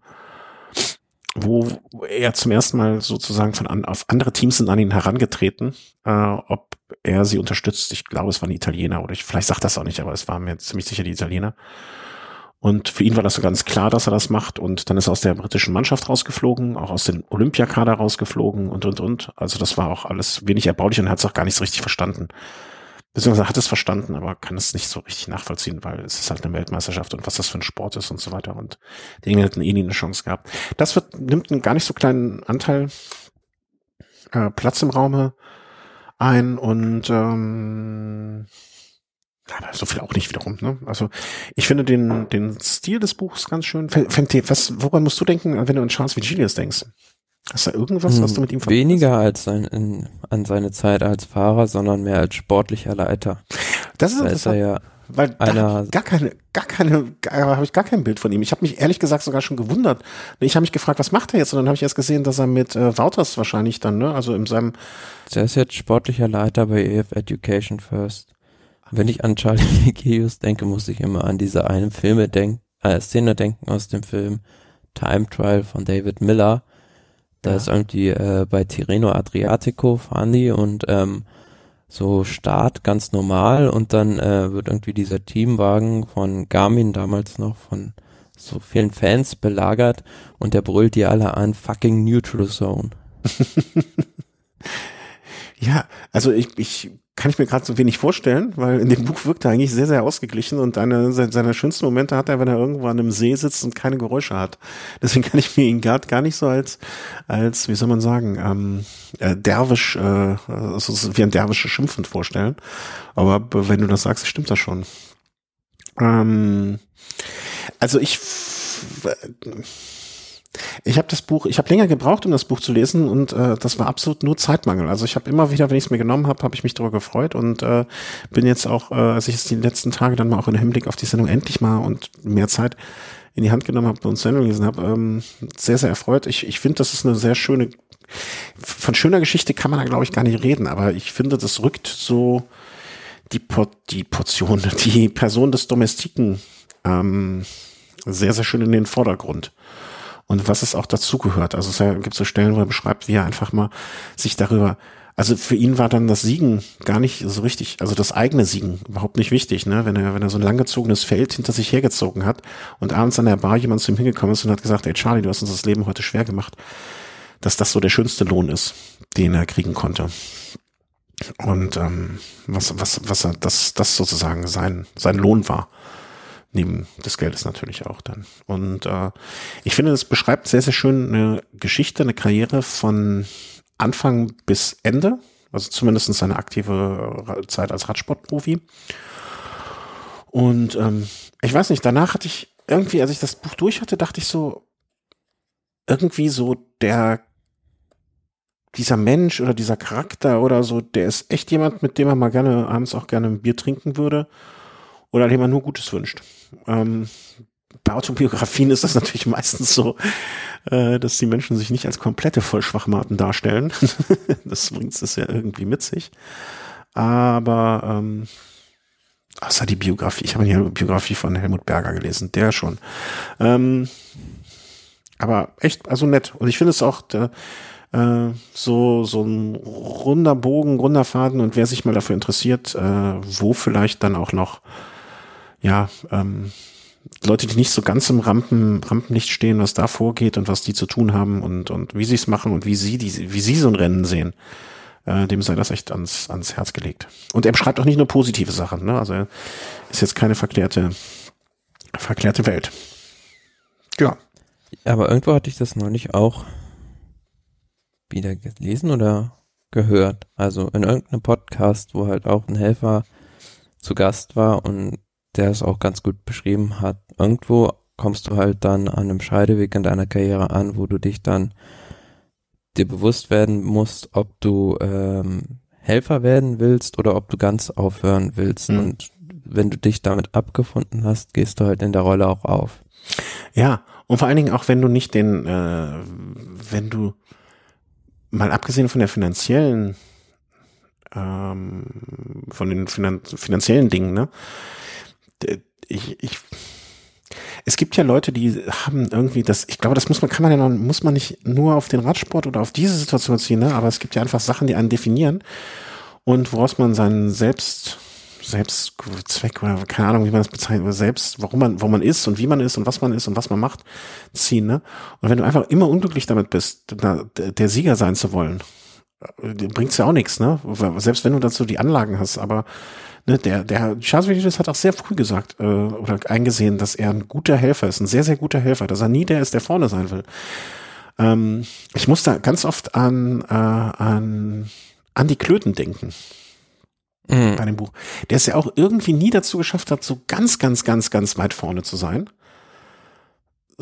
wo er zum ersten Mal sozusagen von an, auf andere Teams sind an ihn herangetreten, äh, ob er sie unterstützt. Ich glaube, es waren die Italiener oder ich, vielleicht sagt das auch nicht, aber es waren mir ziemlich sicher die Italiener. Und für ihn war das so ganz klar, dass er das macht. Und dann ist er aus der britischen Mannschaft rausgeflogen, auch aus dem Olympiakader rausgeflogen und, und, und. Also das war auch alles wenig erbaulich und er hat es auch gar nicht so richtig verstanden. Beziehungsweise hat es verstanden, aber kann es nicht so richtig nachvollziehen, weil es ist halt eine Weltmeisterschaft und was das für ein Sport ist und so weiter und die Engländer hätten eh nie eine Chance gehabt. Das wird, nimmt einen gar nicht so kleinen Anteil äh, Platz im Raume ein und ähm, aber so viel auch nicht wiederum. Ne? Also ich finde den den Stil des Buchs ganz schön. Fängt dir, was, woran musst du denken, wenn du an Charles Vigilius denkst? Hast du irgendwas, was du mit ihm verbindest? Weniger als sein, in, an seine Zeit als Fahrer, sondern mehr als sportlicher Leiter. Das ist da interessant. Ist er ja weil da gar keine, gar keine, habe ich gar kein Bild von ihm. Ich habe mich ehrlich gesagt sogar schon gewundert. Ich habe mich gefragt, was macht er jetzt? Und dann habe ich erst gesehen, dass er mit äh, Wouters wahrscheinlich dann, ne, also in seinem. Der ist jetzt sportlicher Leiter bei EF Education First. Wenn ich an Charlie Vigilius denke, muss ich immer an diese eine Filme denken, äh, Szene denken aus dem Film Time Trial von David Miller da ja. ist irgendwie äh, bei Tirreno Adriatico fahren die und ähm, so Start ganz normal und dann äh, wird irgendwie dieser Teamwagen von Garmin damals noch von so vielen Fans belagert und der brüllt die alle an fucking Neutral Zone. ja, also ich, ich kann ich mir gerade so wenig vorstellen, weil in dem Buch wirkt er eigentlich sehr, sehr ausgeglichen und eine, seine schönsten Momente hat er, wenn er irgendwo an einem See sitzt und keine Geräusche hat. Deswegen kann ich mir ihn gerade gar nicht so als, als, wie soll man sagen, ähm, äh, derwisch, äh, also wie ein derwisches Schimpfend vorstellen. Aber wenn du das sagst, stimmt das schon. Ähm, also ich, ich habe das Buch, ich habe länger gebraucht, um das Buch zu lesen und äh, das war absolut nur Zeitmangel. Also ich habe immer wieder, wenn ich es mir genommen habe, habe ich mich darüber gefreut und äh, bin jetzt auch, äh, als ich es die letzten Tage dann mal auch in Hinblick auf die Sendung endlich mal und mehr Zeit in die Hand genommen habe und Sendung gelesen habe, ähm, sehr, sehr erfreut. Ich, ich finde, das ist eine sehr schöne, von schöner Geschichte kann man da glaube ich gar nicht reden, aber ich finde, das rückt so die, Por die Portion, die Person des Domestiken ähm, sehr, sehr schön in den Vordergrund und was es auch dazugehört. Also es gibt so Stellen, wo er beschreibt, wie er einfach mal sich darüber, also für ihn war dann das Siegen gar nicht so richtig, also das eigene Siegen überhaupt nicht wichtig, ne? Wenn er, wenn er so ein langgezogenes Feld hinter sich hergezogen hat und abends an der Bar jemand zu ihm hingekommen ist und hat gesagt, ey Charlie, du hast uns das Leben heute schwer gemacht, dass das so der schönste Lohn ist, den er kriegen konnte. Und ähm, was, was, was er, das, das sozusagen sein, sein Lohn war neben des Geldes natürlich auch dann. Und äh, ich finde, es beschreibt sehr, sehr schön eine Geschichte, eine Karriere von Anfang bis Ende, also zumindest seine aktive Zeit als Radsportprofi. Und ähm, ich weiß nicht, danach hatte ich irgendwie, als ich das Buch durch hatte, dachte ich so, irgendwie so der dieser Mensch oder dieser Charakter oder so, der ist echt jemand, mit dem man mal gerne abends auch gerne ein Bier trinken würde oder dem man nur Gutes wünscht. Ähm, bei Autobiografien ist das natürlich meistens so, äh, dass die Menschen sich nicht als komplette Vollschwachmaten darstellen. das bringt es ja irgendwie mit sich. Aber ähm, außer die Biografie, ich habe die Biografie von Helmut Berger gelesen, der schon. Ähm, aber echt, also nett. Und ich finde es auch der, äh, so so ein runder Bogen, runder Faden. Und wer sich mal dafür interessiert, äh, wo vielleicht dann auch noch ja, ähm, Leute, die nicht so ganz im Rampen, Rampenlicht stehen, was da vorgeht und was die zu tun haben und, und wie sie es machen und wie sie, die, wie sie so ein Rennen sehen, äh, dem sei das echt ans, ans Herz gelegt. Und er beschreibt auch nicht nur positive Sachen, ne? Also er ist jetzt keine verklärte, verklärte Welt. Ja. Aber irgendwo hatte ich das neulich auch wieder gelesen oder gehört. Also in irgendeinem Podcast, wo halt auch ein Helfer zu Gast war und der es auch ganz gut beschrieben hat. Irgendwo kommst du halt dann an einem Scheideweg in deiner Karriere an, wo du dich dann dir bewusst werden musst, ob du ähm, Helfer werden willst oder ob du ganz aufhören willst. Mhm. Und wenn du dich damit abgefunden hast, gehst du halt in der Rolle auch auf. Ja, und vor allen Dingen auch, wenn du nicht den, äh, wenn du mal abgesehen von der finanziellen, ähm, von den finan finanziellen Dingen, ne, ich, ich, es gibt ja Leute, die haben irgendwie das, ich glaube, das muss man, kann man ja noch, muss man nicht nur auf den Radsport oder auf diese Situation ziehen, ne? aber es gibt ja einfach Sachen, die einen definieren und woraus man seinen Selbst, Selbstzweck oder keine Ahnung, wie man das bezeichnet, selbst, warum man, wo man ist und wie man ist und was man ist und was man macht, ziehen, ne? Und wenn du einfach immer unglücklich damit bist, der Sieger sein zu wollen, äh, bringt's ja auch nichts, ne? Selbst wenn du dazu die Anlagen hast, aber ne, der, der Charles hat auch sehr früh gesagt äh, oder eingesehen, dass er ein guter Helfer ist, ein sehr, sehr guter Helfer, dass er nie der ist, der vorne sein will. Ähm, ich muss da ganz oft an, äh, an, an die Klöten denken. Mhm. Bei dem Buch. Der es ja auch irgendwie nie dazu geschafft hat, so ganz, ganz, ganz, ganz weit vorne zu sein.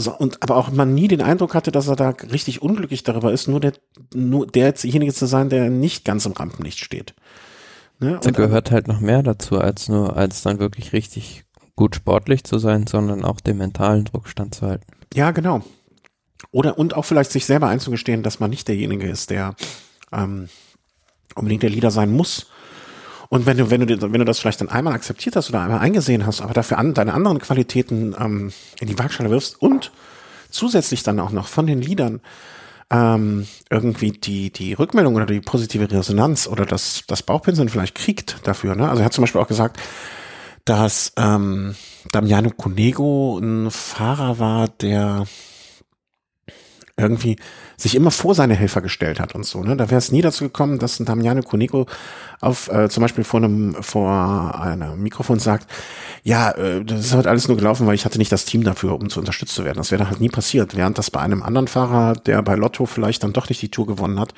So, und aber auch man nie den Eindruck hatte, dass er da richtig unglücklich darüber ist, nur der, nur derjenige zu sein, der nicht ganz im Rampenlicht steht. Ne? Da gehört halt noch mehr dazu, als nur, als dann wirklich richtig gut sportlich zu sein, sondern auch den mentalen Druck standzuhalten. Ja, genau. Oder und auch vielleicht sich selber einzugestehen, dass man nicht derjenige ist, der ähm, unbedingt der Leader sein muss. Und wenn du, wenn du, wenn du das vielleicht dann einmal akzeptiert hast oder einmal eingesehen hast, aber dafür an, deine anderen Qualitäten ähm, in die Waagschale wirfst und zusätzlich dann auch noch von den Liedern ähm, irgendwie die, die Rückmeldung oder die positive Resonanz oder das, das Bauchpinseln vielleicht kriegt dafür. Ne? Also er hat zum Beispiel auch gesagt, dass ähm, Damiano Cunego ein Fahrer war, der irgendwie sich immer vor seine Helfer gestellt hat und so. Ne? Da wäre es nie dazu gekommen, dass ein Damiano Cunego auf äh, zum Beispiel vor einem vor einem Mikrofon sagt, ja, äh, das ist halt alles nur gelaufen, weil ich hatte nicht das Team dafür, um zu unterstützt zu werden. Das wäre halt nie passiert. Während das bei einem anderen Fahrer, der bei Lotto vielleicht dann doch nicht die Tour gewonnen hat,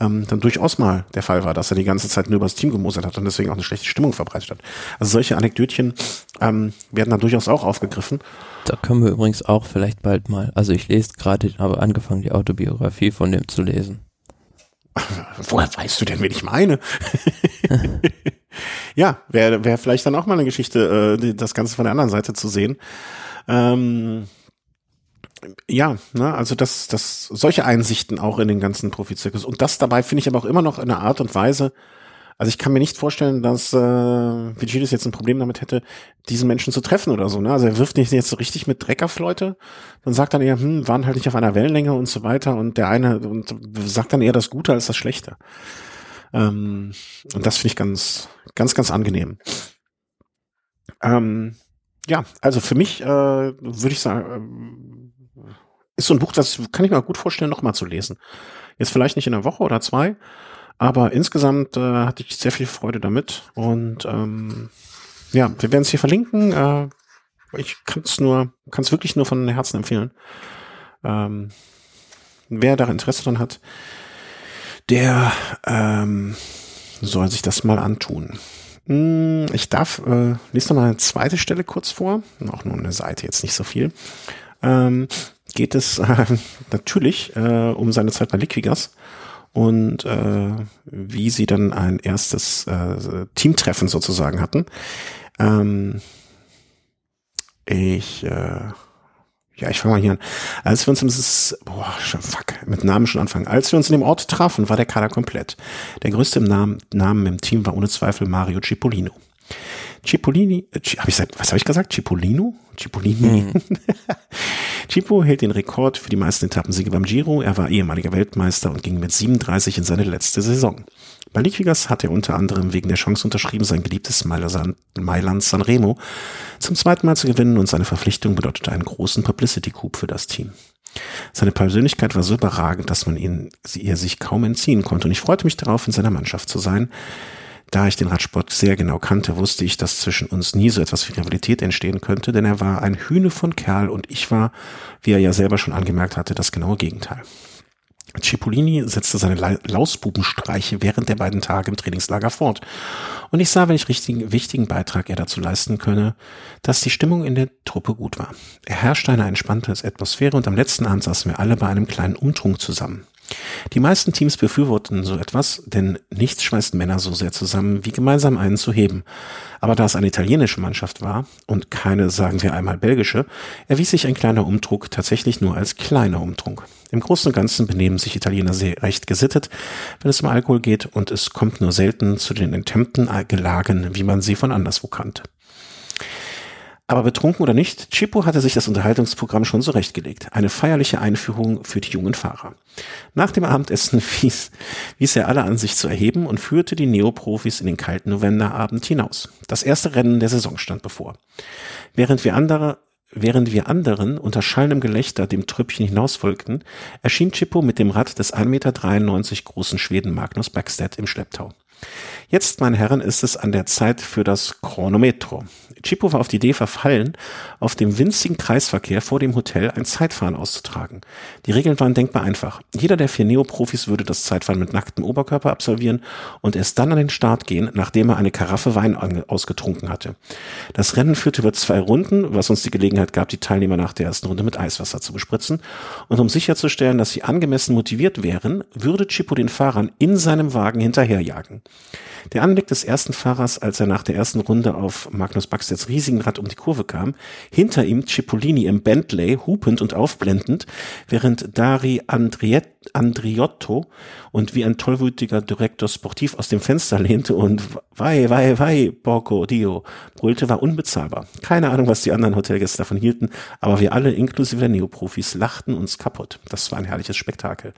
ähm, dann durchaus mal der Fall war, dass er die ganze Zeit nur über das Team gemosert hat und deswegen auch eine schlechte Stimmung verbreitet hat. Also solche Anekdötchen ähm, werden dann durchaus auch aufgegriffen. Da können wir übrigens auch vielleicht bald mal, also ich lese gerade, habe angefangen, die Autobiografie von dem zu lesen. Woher weißt du denn, wen ich meine? ja, wäre wär vielleicht dann auch mal eine Geschichte, äh, das Ganze von der anderen Seite zu sehen. Ähm, ja, ne, also das, das, solche Einsichten auch in den ganzen Profizirkus. Und das dabei finde ich aber auch immer noch in einer Art und Weise, also ich kann mir nicht vorstellen, dass äh, Vigilis jetzt ein Problem damit hätte, diesen Menschen zu treffen oder so. Ne? Also er wirft nicht jetzt so richtig mit Dreck auf Leute, dann sagt dann eher, hm, waren halt nicht auf einer Wellenlänge und so weiter. Und der eine und sagt dann eher das Gute als das Schlechte. Ähm, und das finde ich ganz, ganz, ganz angenehm. Ähm, ja, also für mich äh, würde ich sagen, ist so ein Buch, das kann ich mir gut vorstellen, nochmal zu lesen. Jetzt vielleicht nicht in einer Woche oder zwei, aber insgesamt äh, hatte ich sehr viel Freude damit. Und ähm, ja, wir werden es hier verlinken. Äh, ich kann es nur, kann es wirklich nur von Herzen empfehlen. Ähm, wer da Interesse dran hat, der ähm, soll sich das mal antun. Hm, ich darf, äh, lese noch mal eine zweite Stelle kurz vor, auch nur eine Seite, jetzt nicht so viel. Ähm, geht es äh, natürlich äh, um seine Zeit bei Liquigas und äh, wie sie dann ein erstes äh, Teamtreffen sozusagen hatten. Ähm, ich, äh, ja, ich fange mal hier an. Als wir uns im, boah, fuck, mit Namen schon anfangen. Als wir uns in dem Ort trafen, war der Kader komplett. Der größte im Namen, Namen im Team war ohne Zweifel Mario Cipollino. Cipollini, äh, hab ich gesagt, was habe ich gesagt? Cipollino? Cipollini? Mhm. Cipo hält den Rekord für die meisten Etappensiege beim Giro. Er war ehemaliger Weltmeister und ging mit 37 in seine letzte Saison. Bei Liquigas hat er unter anderem wegen der Chance unterschrieben, sein geliebtes Mailand Sanremo zum zweiten Mal zu gewinnen und seine Verpflichtung bedeutete einen großen Publicity-Coup für das Team. Seine Persönlichkeit war so überragend, dass man ihn, ihr sich kaum entziehen konnte und ich freute mich darauf, in seiner Mannschaft zu sein, da ich den Radsport sehr genau kannte, wusste ich, dass zwischen uns nie so etwas wie Rivalität entstehen könnte, denn er war ein Hühne von Kerl und ich war, wie er ja selber schon angemerkt hatte, das genaue Gegenteil. Cipollini setzte seine Lausbubenstreiche während der beiden Tage im Trainingslager fort. Und ich sah, welch richtigen, wichtigen Beitrag er dazu leisten könne, dass die Stimmung in der Truppe gut war. Er herrschte eine entspannte Atmosphäre und am letzten Abend saßen wir alle bei einem kleinen Umtrunk zusammen. Die meisten Teams befürworten so etwas, denn nichts schmeißt Männer so sehr zusammen, wie gemeinsam einen zu heben. Aber da es eine italienische Mannschaft war und keine, sagen wir einmal, belgische, erwies sich ein kleiner Umdruck tatsächlich nur als kleiner Umdruck. Im Großen und Ganzen benehmen sich Italiener sehr recht gesittet, wenn es um Alkohol geht, und es kommt nur selten zu den enthemmten Gelagen, wie man sie von anderswo kannte. Aber betrunken oder nicht, Chipo hatte sich das Unterhaltungsprogramm schon zurechtgelegt. Eine feierliche Einführung für die jungen Fahrer. Nach dem Abendessen wies, wies er alle an, sich zu erheben und führte die Neoprofis in den kalten Novemberabend hinaus. Das erste Rennen der Saison stand bevor. Während wir andere Während wir anderen unter schallendem Gelächter dem Trüppchen hinausfolgten, erschien Chippo mit dem Rad des 1,93 Meter großen Schweden Magnus Backstedt im Schlepptau. Jetzt, meine Herren, ist es an der Zeit für das Chronometro. Chipo war auf die Idee verfallen, auf dem winzigen Kreisverkehr vor dem Hotel ein Zeitfahren auszutragen. Die Regeln waren denkbar einfach. Jeder der vier Neoprofis würde das Zeitfahren mit nacktem Oberkörper absolvieren und erst dann an den Start gehen, nachdem er eine Karaffe Wein ausgetrunken hatte. Das Rennen führte über zwei Runden, was uns die Gelegenheit gab, die Teilnehmer nach der ersten Runde mit Eiswasser zu bespritzen. Und um sicherzustellen, dass sie angemessen motiviert wären, würde Chipo den Fahrern in seinem Wagen hinterherjagen. Der Anblick des ersten Fahrers, als er nach der ersten Runde auf Magnus Baxters riesigen Rad um die Kurve kam, hinter ihm Cipollini im Bentley, hupend und aufblendend, während Dari Andriet, Andriotto und wie ein tollwütiger Direktor sportiv aus dem Fenster lehnte und Vai, vai, vai, Porco Dio, brüllte, war unbezahlbar. Keine Ahnung, was die anderen Hotelgäste davon hielten, aber wir alle, inklusive der Neoprofis, lachten uns kaputt. Das war ein herrliches Spektakel.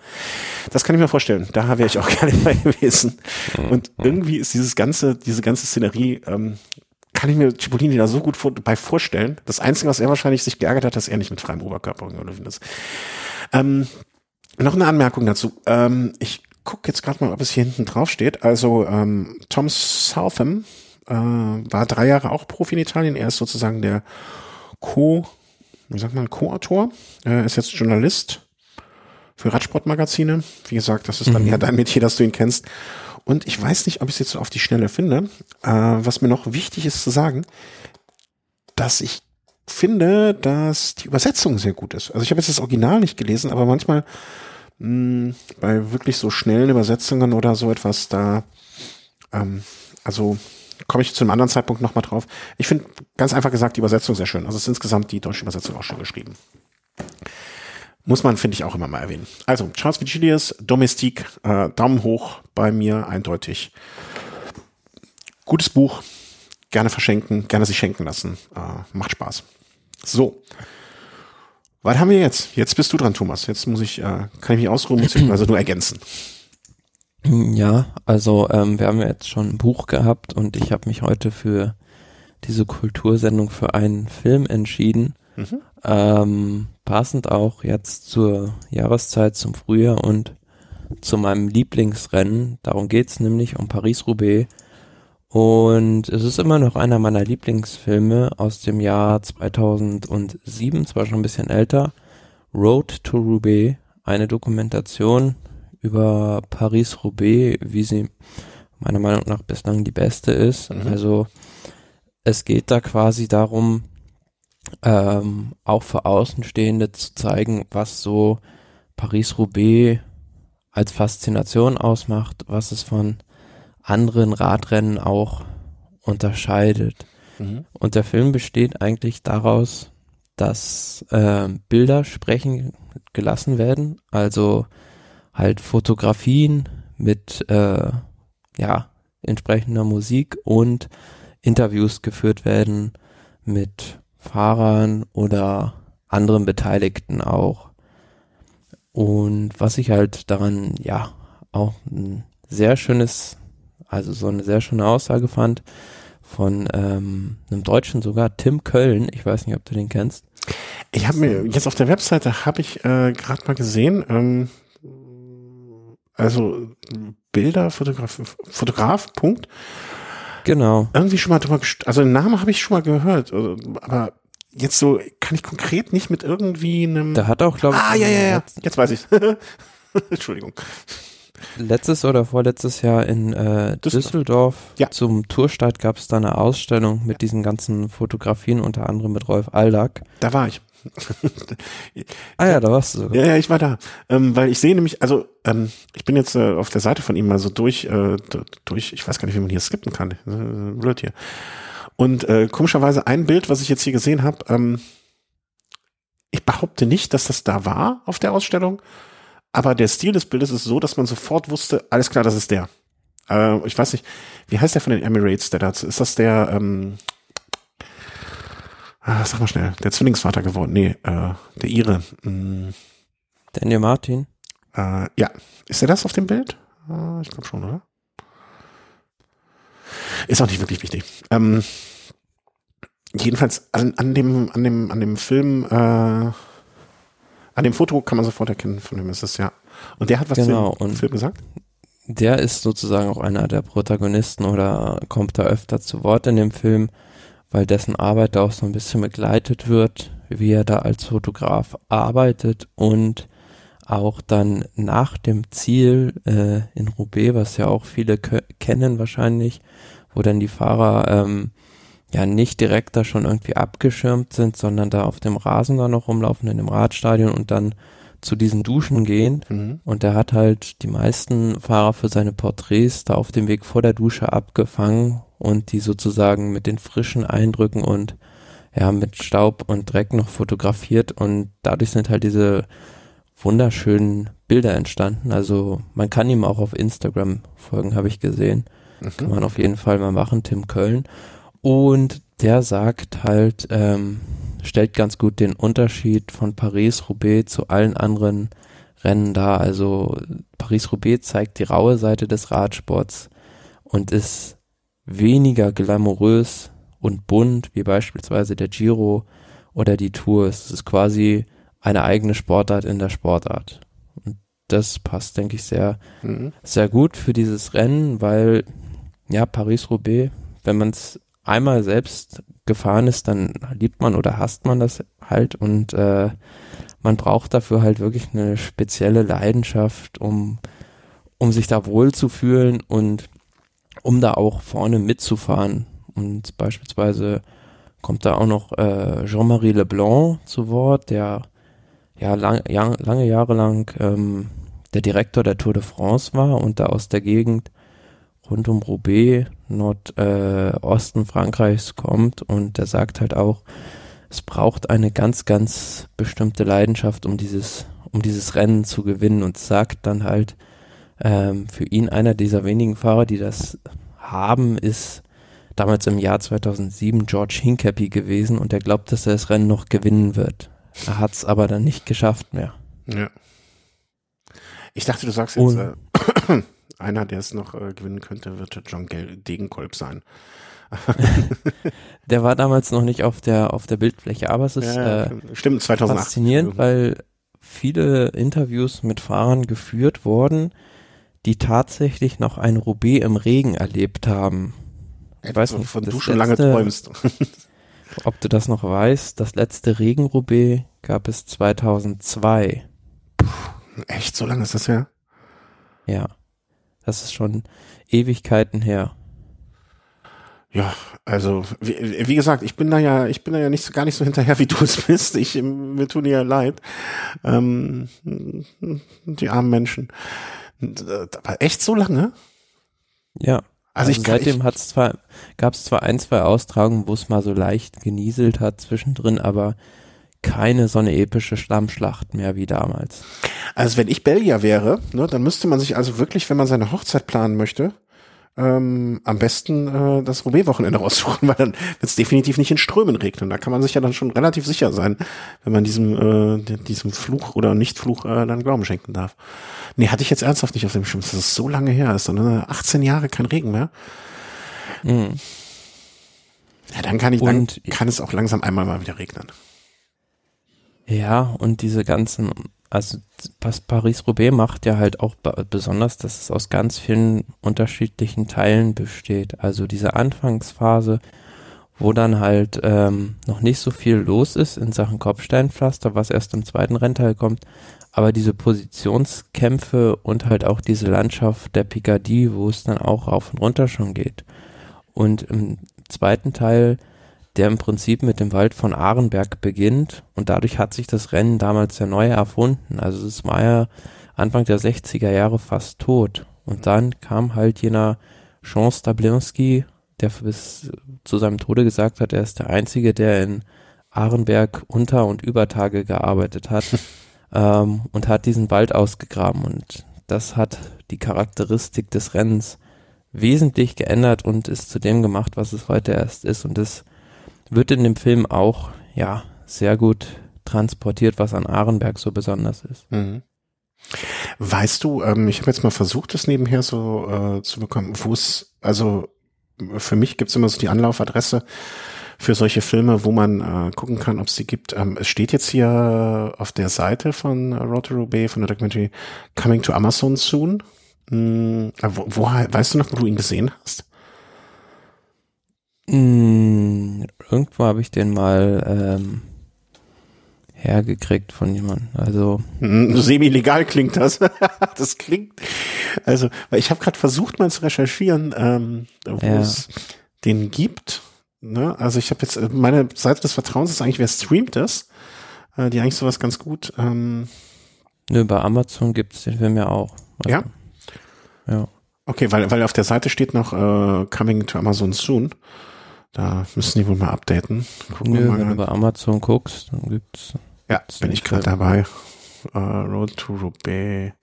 Das kann ich mir vorstellen. Da wäre ich auch gerne bei gewesen. Und irgendwie ist dieses ganze, diese ganze Szenerie, ähm, kann ich mir Cipollini da so gut vor, bei vorstellen. Das Einzige, was er wahrscheinlich sich geärgert hat, dass er nicht mit freiem Oberkörper gelaufen ist. Ähm, noch eine Anmerkung dazu. Ähm, ich gucke jetzt gerade mal, ob es hier hinten drauf steht. Also ähm, Tom Southam äh, war drei Jahre auch Profi in Italien. Er ist sozusagen der Co, wie sagt man, Co-Autor. Er ist jetzt Journalist für Radsportmagazine. Wie gesagt, das ist dann mhm. eher dein Metier, dass du ihn kennst. Und ich weiß nicht, ob ich es jetzt so auf die Schnelle finde. Äh, was mir noch wichtig ist zu sagen, dass ich finde, dass die Übersetzung sehr gut ist. Also ich habe jetzt das Original nicht gelesen, aber manchmal mh, hm, bei wirklich so schnellen Übersetzungen oder so etwas, da, ähm, also komme ich zu einem anderen Zeitpunkt nochmal drauf. Ich finde ganz einfach gesagt die Übersetzung sehr schön. Also es ist insgesamt die deutsche Übersetzung auch schön geschrieben. Muss man, finde ich, auch immer mal erwähnen. Also, Charles Vigilius, Domestik, äh, Daumen hoch bei mir, eindeutig. Gutes Buch, gerne verschenken, gerne sich schenken lassen. Äh, macht Spaß. So. Was haben wir jetzt? Jetzt bist du dran, Thomas. Jetzt muss ich, äh, kann ich mich ausruhen, beziehungsweise nur ergänzen. Ja, also ähm, wir haben ja jetzt schon ein Buch gehabt und ich habe mich heute für diese Kultursendung für einen Film entschieden. Mhm. Ähm, passend auch jetzt zur Jahreszeit, zum Frühjahr und zu meinem Lieblingsrennen. Darum geht's nämlich um Paris-Roubaix. Und es ist immer noch einer meiner Lieblingsfilme aus dem Jahr 2007, zwar schon ein bisschen älter. Road to Roubaix, eine Dokumentation über Paris-Roubaix, wie sie meiner Meinung nach bislang die beste ist. Mhm. Also es geht da quasi darum, ähm, auch für Außenstehende zu zeigen, was so Paris-Roubaix als Faszination ausmacht, was es von anderen Radrennen auch unterscheidet. Mhm. Und der Film besteht eigentlich daraus, dass äh, Bilder sprechen gelassen werden, also halt Fotografien mit äh, ja entsprechender Musik und Interviews geführt werden mit Fahrern oder anderen Beteiligten auch. Und was ich halt daran ja auch ein sehr schönes also so eine sehr schöne Aussage fand von ähm, einem Deutschen sogar, Tim Köln. Ich weiß nicht, ob du den kennst. Ich habe mir jetzt auf der Webseite habe ich äh, gerade mal gesehen. Ähm, also Bilder, Fotograf, Fotograf, Punkt. Genau. Irgendwie schon mal drüber, also den Namen habe ich schon mal gehört, also, aber jetzt so kann ich konkret nicht mit irgendwie einem. Da hat auch glaube ich. Ah ja ja ja. Jetzt weiß ich. Entschuldigung letztes oder vorletztes Jahr in äh, Düsseldorf ja. zum Tourstart gab es da eine Ausstellung mit diesen ganzen Fotografien, unter anderem mit Rolf Aldag. Da war ich. ah ja, da warst du sogar. Ja, ja, ich war da. Ähm, weil ich sehe nämlich, also ähm, ich bin jetzt äh, auf der Seite von ihm mal so durch, äh, durch, ich weiß gar nicht, wie man hier skippen kann. Äh, blöd hier. Und äh, komischerweise ein Bild, was ich jetzt hier gesehen habe, ähm, ich behaupte nicht, dass das da war auf der Ausstellung, aber der Stil des Bildes ist so, dass man sofort wusste, alles klar, das ist der. Äh, ich weiß nicht, wie heißt der von den Emirates, der dazu? Ist das der, ähm, ah, sag mal schnell, der Zwillingsvater geworden? Nee, äh, der Ire. Mm. Daniel Martin? Äh, ja. Ist er das auf dem Bild? Äh, ich glaube schon, oder? Ist auch nicht wirklich wichtig. Ähm, jedenfalls an, an dem, an dem, an dem Film, äh, an dem Foto kann man sofort erkennen, von wem ist es, ja. Und der hat was Genau, zu dem Film gesagt? Der ist sozusagen auch einer der Protagonisten oder kommt da öfter zu Wort in dem Film, weil dessen Arbeit da auch so ein bisschen begleitet wird, wie er da als Fotograf arbeitet und auch dann nach dem Ziel äh, in Roubaix, was ja auch viele kennen wahrscheinlich, wo dann die Fahrer ähm, ja nicht direkt da schon irgendwie abgeschirmt sind, sondern da auf dem Rasen da noch rumlaufen in dem Radstadion und dann zu diesen Duschen gehen. Mhm. Und er hat halt die meisten Fahrer für seine Porträts da auf dem Weg vor der Dusche abgefangen und die sozusagen mit den frischen Eindrücken und ja, mit Staub und Dreck noch fotografiert und dadurch sind halt diese wunderschönen Bilder entstanden. Also man kann ihm auch auf Instagram folgen, habe ich gesehen. Kann Mhm. man auf jeden Fall mal machen, Tim Köln. Und der sagt halt, ähm, stellt ganz gut den Unterschied von Paris-Roubaix zu allen anderen Rennen dar. Also Paris-Roubaix zeigt die raue Seite des Radsports und ist weniger glamourös und bunt, wie beispielsweise der Giro oder die Tour. Es ist quasi eine eigene Sportart in der Sportart. Und das passt, denke ich, sehr Mhm. sehr gut für dieses Rennen, weil ja, Paris-Roubaix, wenn man es einmal selbst gefahren ist, dann liebt man oder hasst man das halt und äh, man braucht dafür halt wirklich eine spezielle Leidenschaft, um, um sich da wohl zu fühlen und um da auch vorne mitzufahren. Und beispielsweise kommt da auch noch äh, Jean-Marie Leblanc zu Wort, der ja lang, ja, lange Jahre lang ähm, der Direktor der Tour de France war und da aus der Gegend rund um Roubaix, Nordosten äh, Frankreichs kommt und der sagt halt auch, es braucht eine ganz, ganz bestimmte Leidenschaft, um dieses, um dieses Rennen zu gewinnen und sagt dann halt, ähm, für ihn einer dieser wenigen Fahrer, die das haben, ist damals im Jahr 2007 George Hincapie gewesen und er glaubt, dass er das Rennen noch gewinnen wird. Er hat es aber dann nicht geschafft mehr. Ja. Ich dachte, du sagst jetzt, Und- äh, einer, der es noch äh, gewinnen könnte, wird John Gel Degenkolb sein. Der war damals noch nicht auf der auf der Bildfläche, aber es ist Ja, äh, stimmt, 2008. faszinierend, weil viele Interviews mit Fahrern geführt wurden, die tatsächlich noch ein Roubaix im Regen erlebt haben. Ich weiß nicht, von du schon lange träumst. Ob du das noch weißt, das letzte Regen-Roubaix gab es 2002. Echt, so lange ist das her? Ja, das ist schon Ewigkeiten her. Ja, also wie, wie gesagt, ich bin da ja, ich bin da ja nicht so, gar nicht so hinterher, wie du es bist. Ich mir tun dir ja leid, ähm, die armen Menschen. Aber echt so lange? Ja, Also, ich kann, seitdem hat's zwar, gab es zwar ein, zwei Austragungen, wo es mal so leicht genieselt hat zwischendrin, aber keine so eine epische Schlammschlacht mehr wie damals. also wenn ich Belgier wäre, ne, dann müsste man sich also wirklich, wenn man seine Hochzeit planen möchte, ähm, am besten äh, das Roubaix-Wochenende raussuchen, weil dann wird es definitiv nicht in Strömen regnen. Da kann man sich ja dann schon relativ sicher sein, wenn man diesem äh, di- diesem Fluch oder Nichtfluch äh, dann Glauben schenken darf. Nee, hatte ich jetzt ernsthaft nicht auf dem Schirm. Das ist so lange her. Das ist dann äh, 18 Jahre kein Regen mehr. Mhm. Ja, dann kann ich, Und- dann kann es auch langsam einmal mal wieder regnen. Ja, und diese ganzen, also Paris-Roubaix macht ja halt auch be- besonders, dass es aus ganz vielen unterschiedlichen Teilen besteht. Also diese Anfangsphase, wo dann halt ähm, noch nicht so viel los ist in Sachen Kopfsteinpflaster, was erst im zweiten Rennteil kommt, aber diese Positionskämpfe und halt auch diese Landschaft der Picardie, wo es dann auch rauf und runter schon geht. Und im zweiten Teil der im Prinzip mit dem Wald von Ahrenberg beginnt und dadurch hat sich das Rennen damals ja neu erfunden. Also es war ja Anfang der 60er Jahre fast tot. Und dann kam halt jener Jean Stablinski, der bis zu seinem Tode gesagt hat, er ist der Einzige, der in Ahrenberg unter- und Übertage gearbeitet hat ähm, und hat diesen Wald ausgegraben. Und das hat die Charakteristik des Rennens wesentlich geändert und ist zu dem gemacht, was es heute erst ist. Und das wird in dem Film auch, ja, sehr gut transportiert, was an Ahrenberg so besonders ist. Mhm. Weißt du, ähm, ich habe jetzt mal versucht, das nebenher so äh, zu bekommen, wo es, also für mich gibt's immer so die Anlaufadresse für solche Filme, wo man äh, gucken kann, ob es die gibt. Ähm, es steht jetzt hier auf der Seite von to Roubaix, von der Documentary Coming to Amazon Soon. Hm, wo, wo, weißt du noch, wo du ihn gesehen hast? Mm, irgendwo habe ich den mal ähm, hergekriegt von jemandem. Also hm, semi-legal klingt das. das klingt. Also, weil ich habe gerade versucht mal zu recherchieren, ähm, wo ja. es den gibt. Ne? Also ich habe jetzt meine Seite des Vertrauens ist eigentlich, wer streamt das? Äh, die eigentlich sowas ganz gut. Ähm, Nö, bei Amazon gibt es den Film ja auch. Also, ja. Ja. Okay, weil weil auf der Seite steht noch äh, Coming to Amazon soon. Da müssen die wohl mal updaten. Gucken Nö, wir mal wenn du bei Amazon guckst, dann gibt's. Ja, gibt's bin ich gerade dabei. Uh, Road to Roubaix.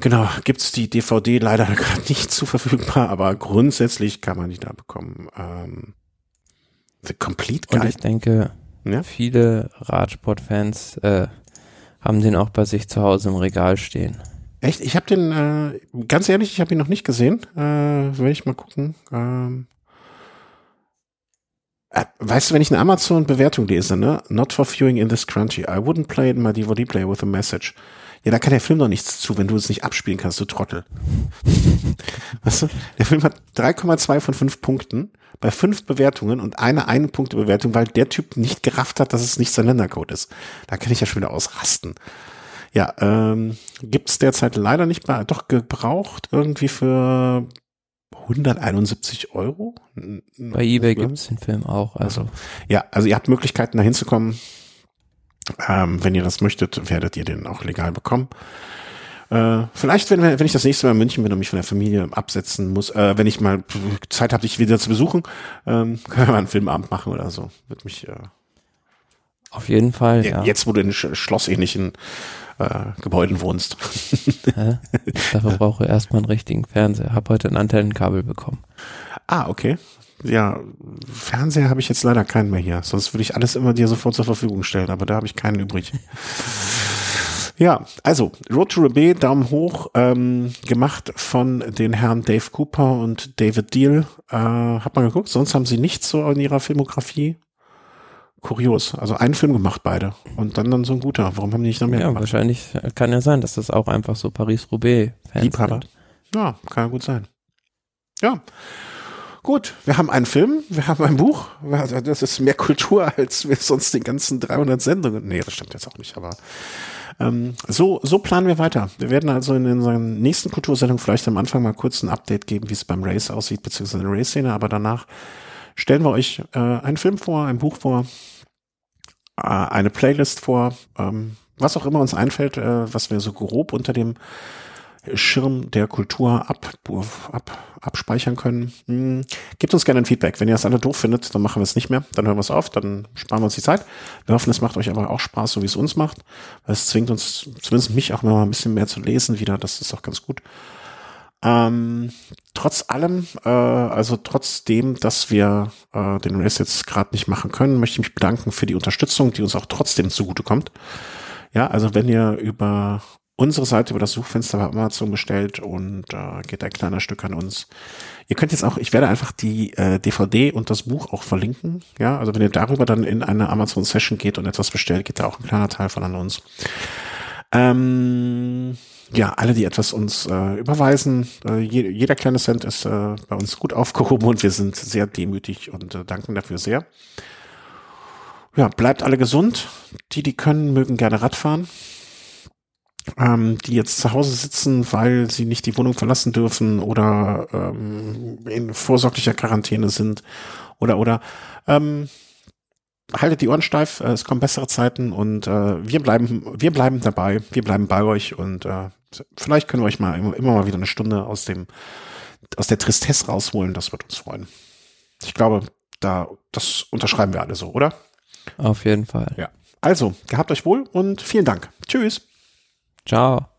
Genau, gibt's die DVD leider gerade nicht zu verfügbar, aber grundsätzlich kann man die da bekommen. Ähm, The Complete Guide. Und ich denke, ja? viele Radsportfans äh, haben den auch bei sich zu Hause im Regal stehen. Echt? Ich habe den, äh, ganz ehrlich, ich habe ihn noch nicht gesehen. Äh, will ich mal gucken. Ähm, äh, weißt du, wenn ich eine Amazon-Bewertung lese, ne? Not for viewing in this crunchy. I wouldn't play it in my DVD player with a message. Ja, da kann der Film doch nichts zu, wenn du es nicht abspielen kannst, du Trottel. weißt du? Der Film hat 3,2 von 5 Punkten bei fünf Bewertungen und eine eine Punkte Bewertung, weil der Typ nicht gerafft hat, dass es nicht sein Ländercode ist. Da kann ich ja schon wieder ausrasten. Ja, ähm, gibt derzeit leider nicht mehr, doch gebraucht irgendwie für 171 Euro. Bei eBay gibt es den Film auch. Also. also. Ja, also ihr habt Möglichkeiten da hinzukommen. Ähm, wenn ihr das möchtet, werdet ihr den auch legal bekommen. Äh, vielleicht, wenn, wenn ich das nächste Mal in München bin und mich von der Familie absetzen muss, äh, wenn ich mal Zeit habe, dich wieder zu besuchen, ähm, können wir mal einen Filmabend machen oder so. Wird mich äh, auf jeden Fall. Ja. Jetzt, wo du in schlossähnlichen äh, Gebäuden wohnst. Hä? Dafür brauche ich erstmal einen richtigen Fernseher. Hab heute ein Antennenkabel bekommen. Ah, okay. Ja, Fernseher habe ich jetzt leider keinen mehr hier. Sonst würde ich alles immer dir sofort zur Verfügung stellen, aber da habe ich keinen übrig. Ja, also Road to Roubaix, Daumen hoch, ähm, gemacht von den Herren Dave Cooper und David Deal. Äh, hat man geguckt, sonst haben sie nichts so in ihrer Filmografie kurios. Also einen Film gemacht beide und dann dann so ein guter. Warum haben die nicht noch mehr ja, gemacht? wahrscheinlich kann ja sein, dass das auch einfach so Paris-Roubaix-Fans Liebhaber. Sind. Ja, kann ja gut sein. Ja. Gut, wir haben einen Film, wir haben ein Buch. Das ist mehr Kultur, als wir sonst den ganzen 300 Sendungen. Nee, das stimmt jetzt auch nicht, aber ähm, so, so planen wir weiter. Wir werden also in unserer nächsten Kultursendung vielleicht am Anfang mal kurz ein Update geben, wie es beim Race aussieht, beziehungsweise in der Race-Szene, aber danach stellen wir euch äh, einen Film vor, ein Buch vor, eine Playlist vor, ähm, was auch immer uns einfällt, äh, was wir so grob unter dem Schirm der Kultur ab, ab, abspeichern können. Hm. Gebt uns gerne ein Feedback. Wenn ihr das alle doof findet, dann machen wir es nicht mehr. Dann hören wir es auf, dann sparen wir uns die Zeit. Wir hoffen, es macht euch aber auch Spaß, so wie es uns macht. Es zwingt uns, zumindest mich auch mal ein bisschen mehr zu lesen wieder. Das ist auch ganz gut. Ähm, trotz allem, äh, also trotzdem, dass wir äh, den Race jetzt gerade nicht machen können, möchte ich mich bedanken für die Unterstützung, die uns auch trotzdem zugutekommt. Ja, also wenn ihr über unsere Seite über das Suchfenster bei Amazon bestellt und äh, geht ein kleiner Stück an uns. Ihr könnt jetzt auch, ich werde einfach die äh, DVD und das Buch auch verlinken. Ja, also wenn ihr darüber dann in eine Amazon Session geht und etwas bestellt, geht da auch ein kleiner Teil von an uns. Ähm, ja, alle, die etwas uns äh, überweisen, äh, je, jeder kleine Cent ist äh, bei uns gut aufgehoben und wir sind sehr demütig und äh, danken dafür sehr. Ja, bleibt alle gesund. Die, die können, mögen gerne Rad fahren. Ähm, die jetzt zu Hause sitzen, weil sie nicht die Wohnung verlassen dürfen oder ähm, in vorsorglicher Quarantäne sind oder oder ähm, haltet die Ohren steif, äh, es kommen bessere Zeiten und äh, wir bleiben, wir bleiben dabei, wir bleiben bei euch und äh, vielleicht können wir euch mal immer, immer mal wieder eine Stunde aus dem, aus der Tristesse rausholen, das wird uns freuen. Ich glaube, da, das unterschreiben wir alle so, oder? Auf jeden Fall. Ja. Also, gehabt euch wohl und vielen Dank. Tschüss. Ciao.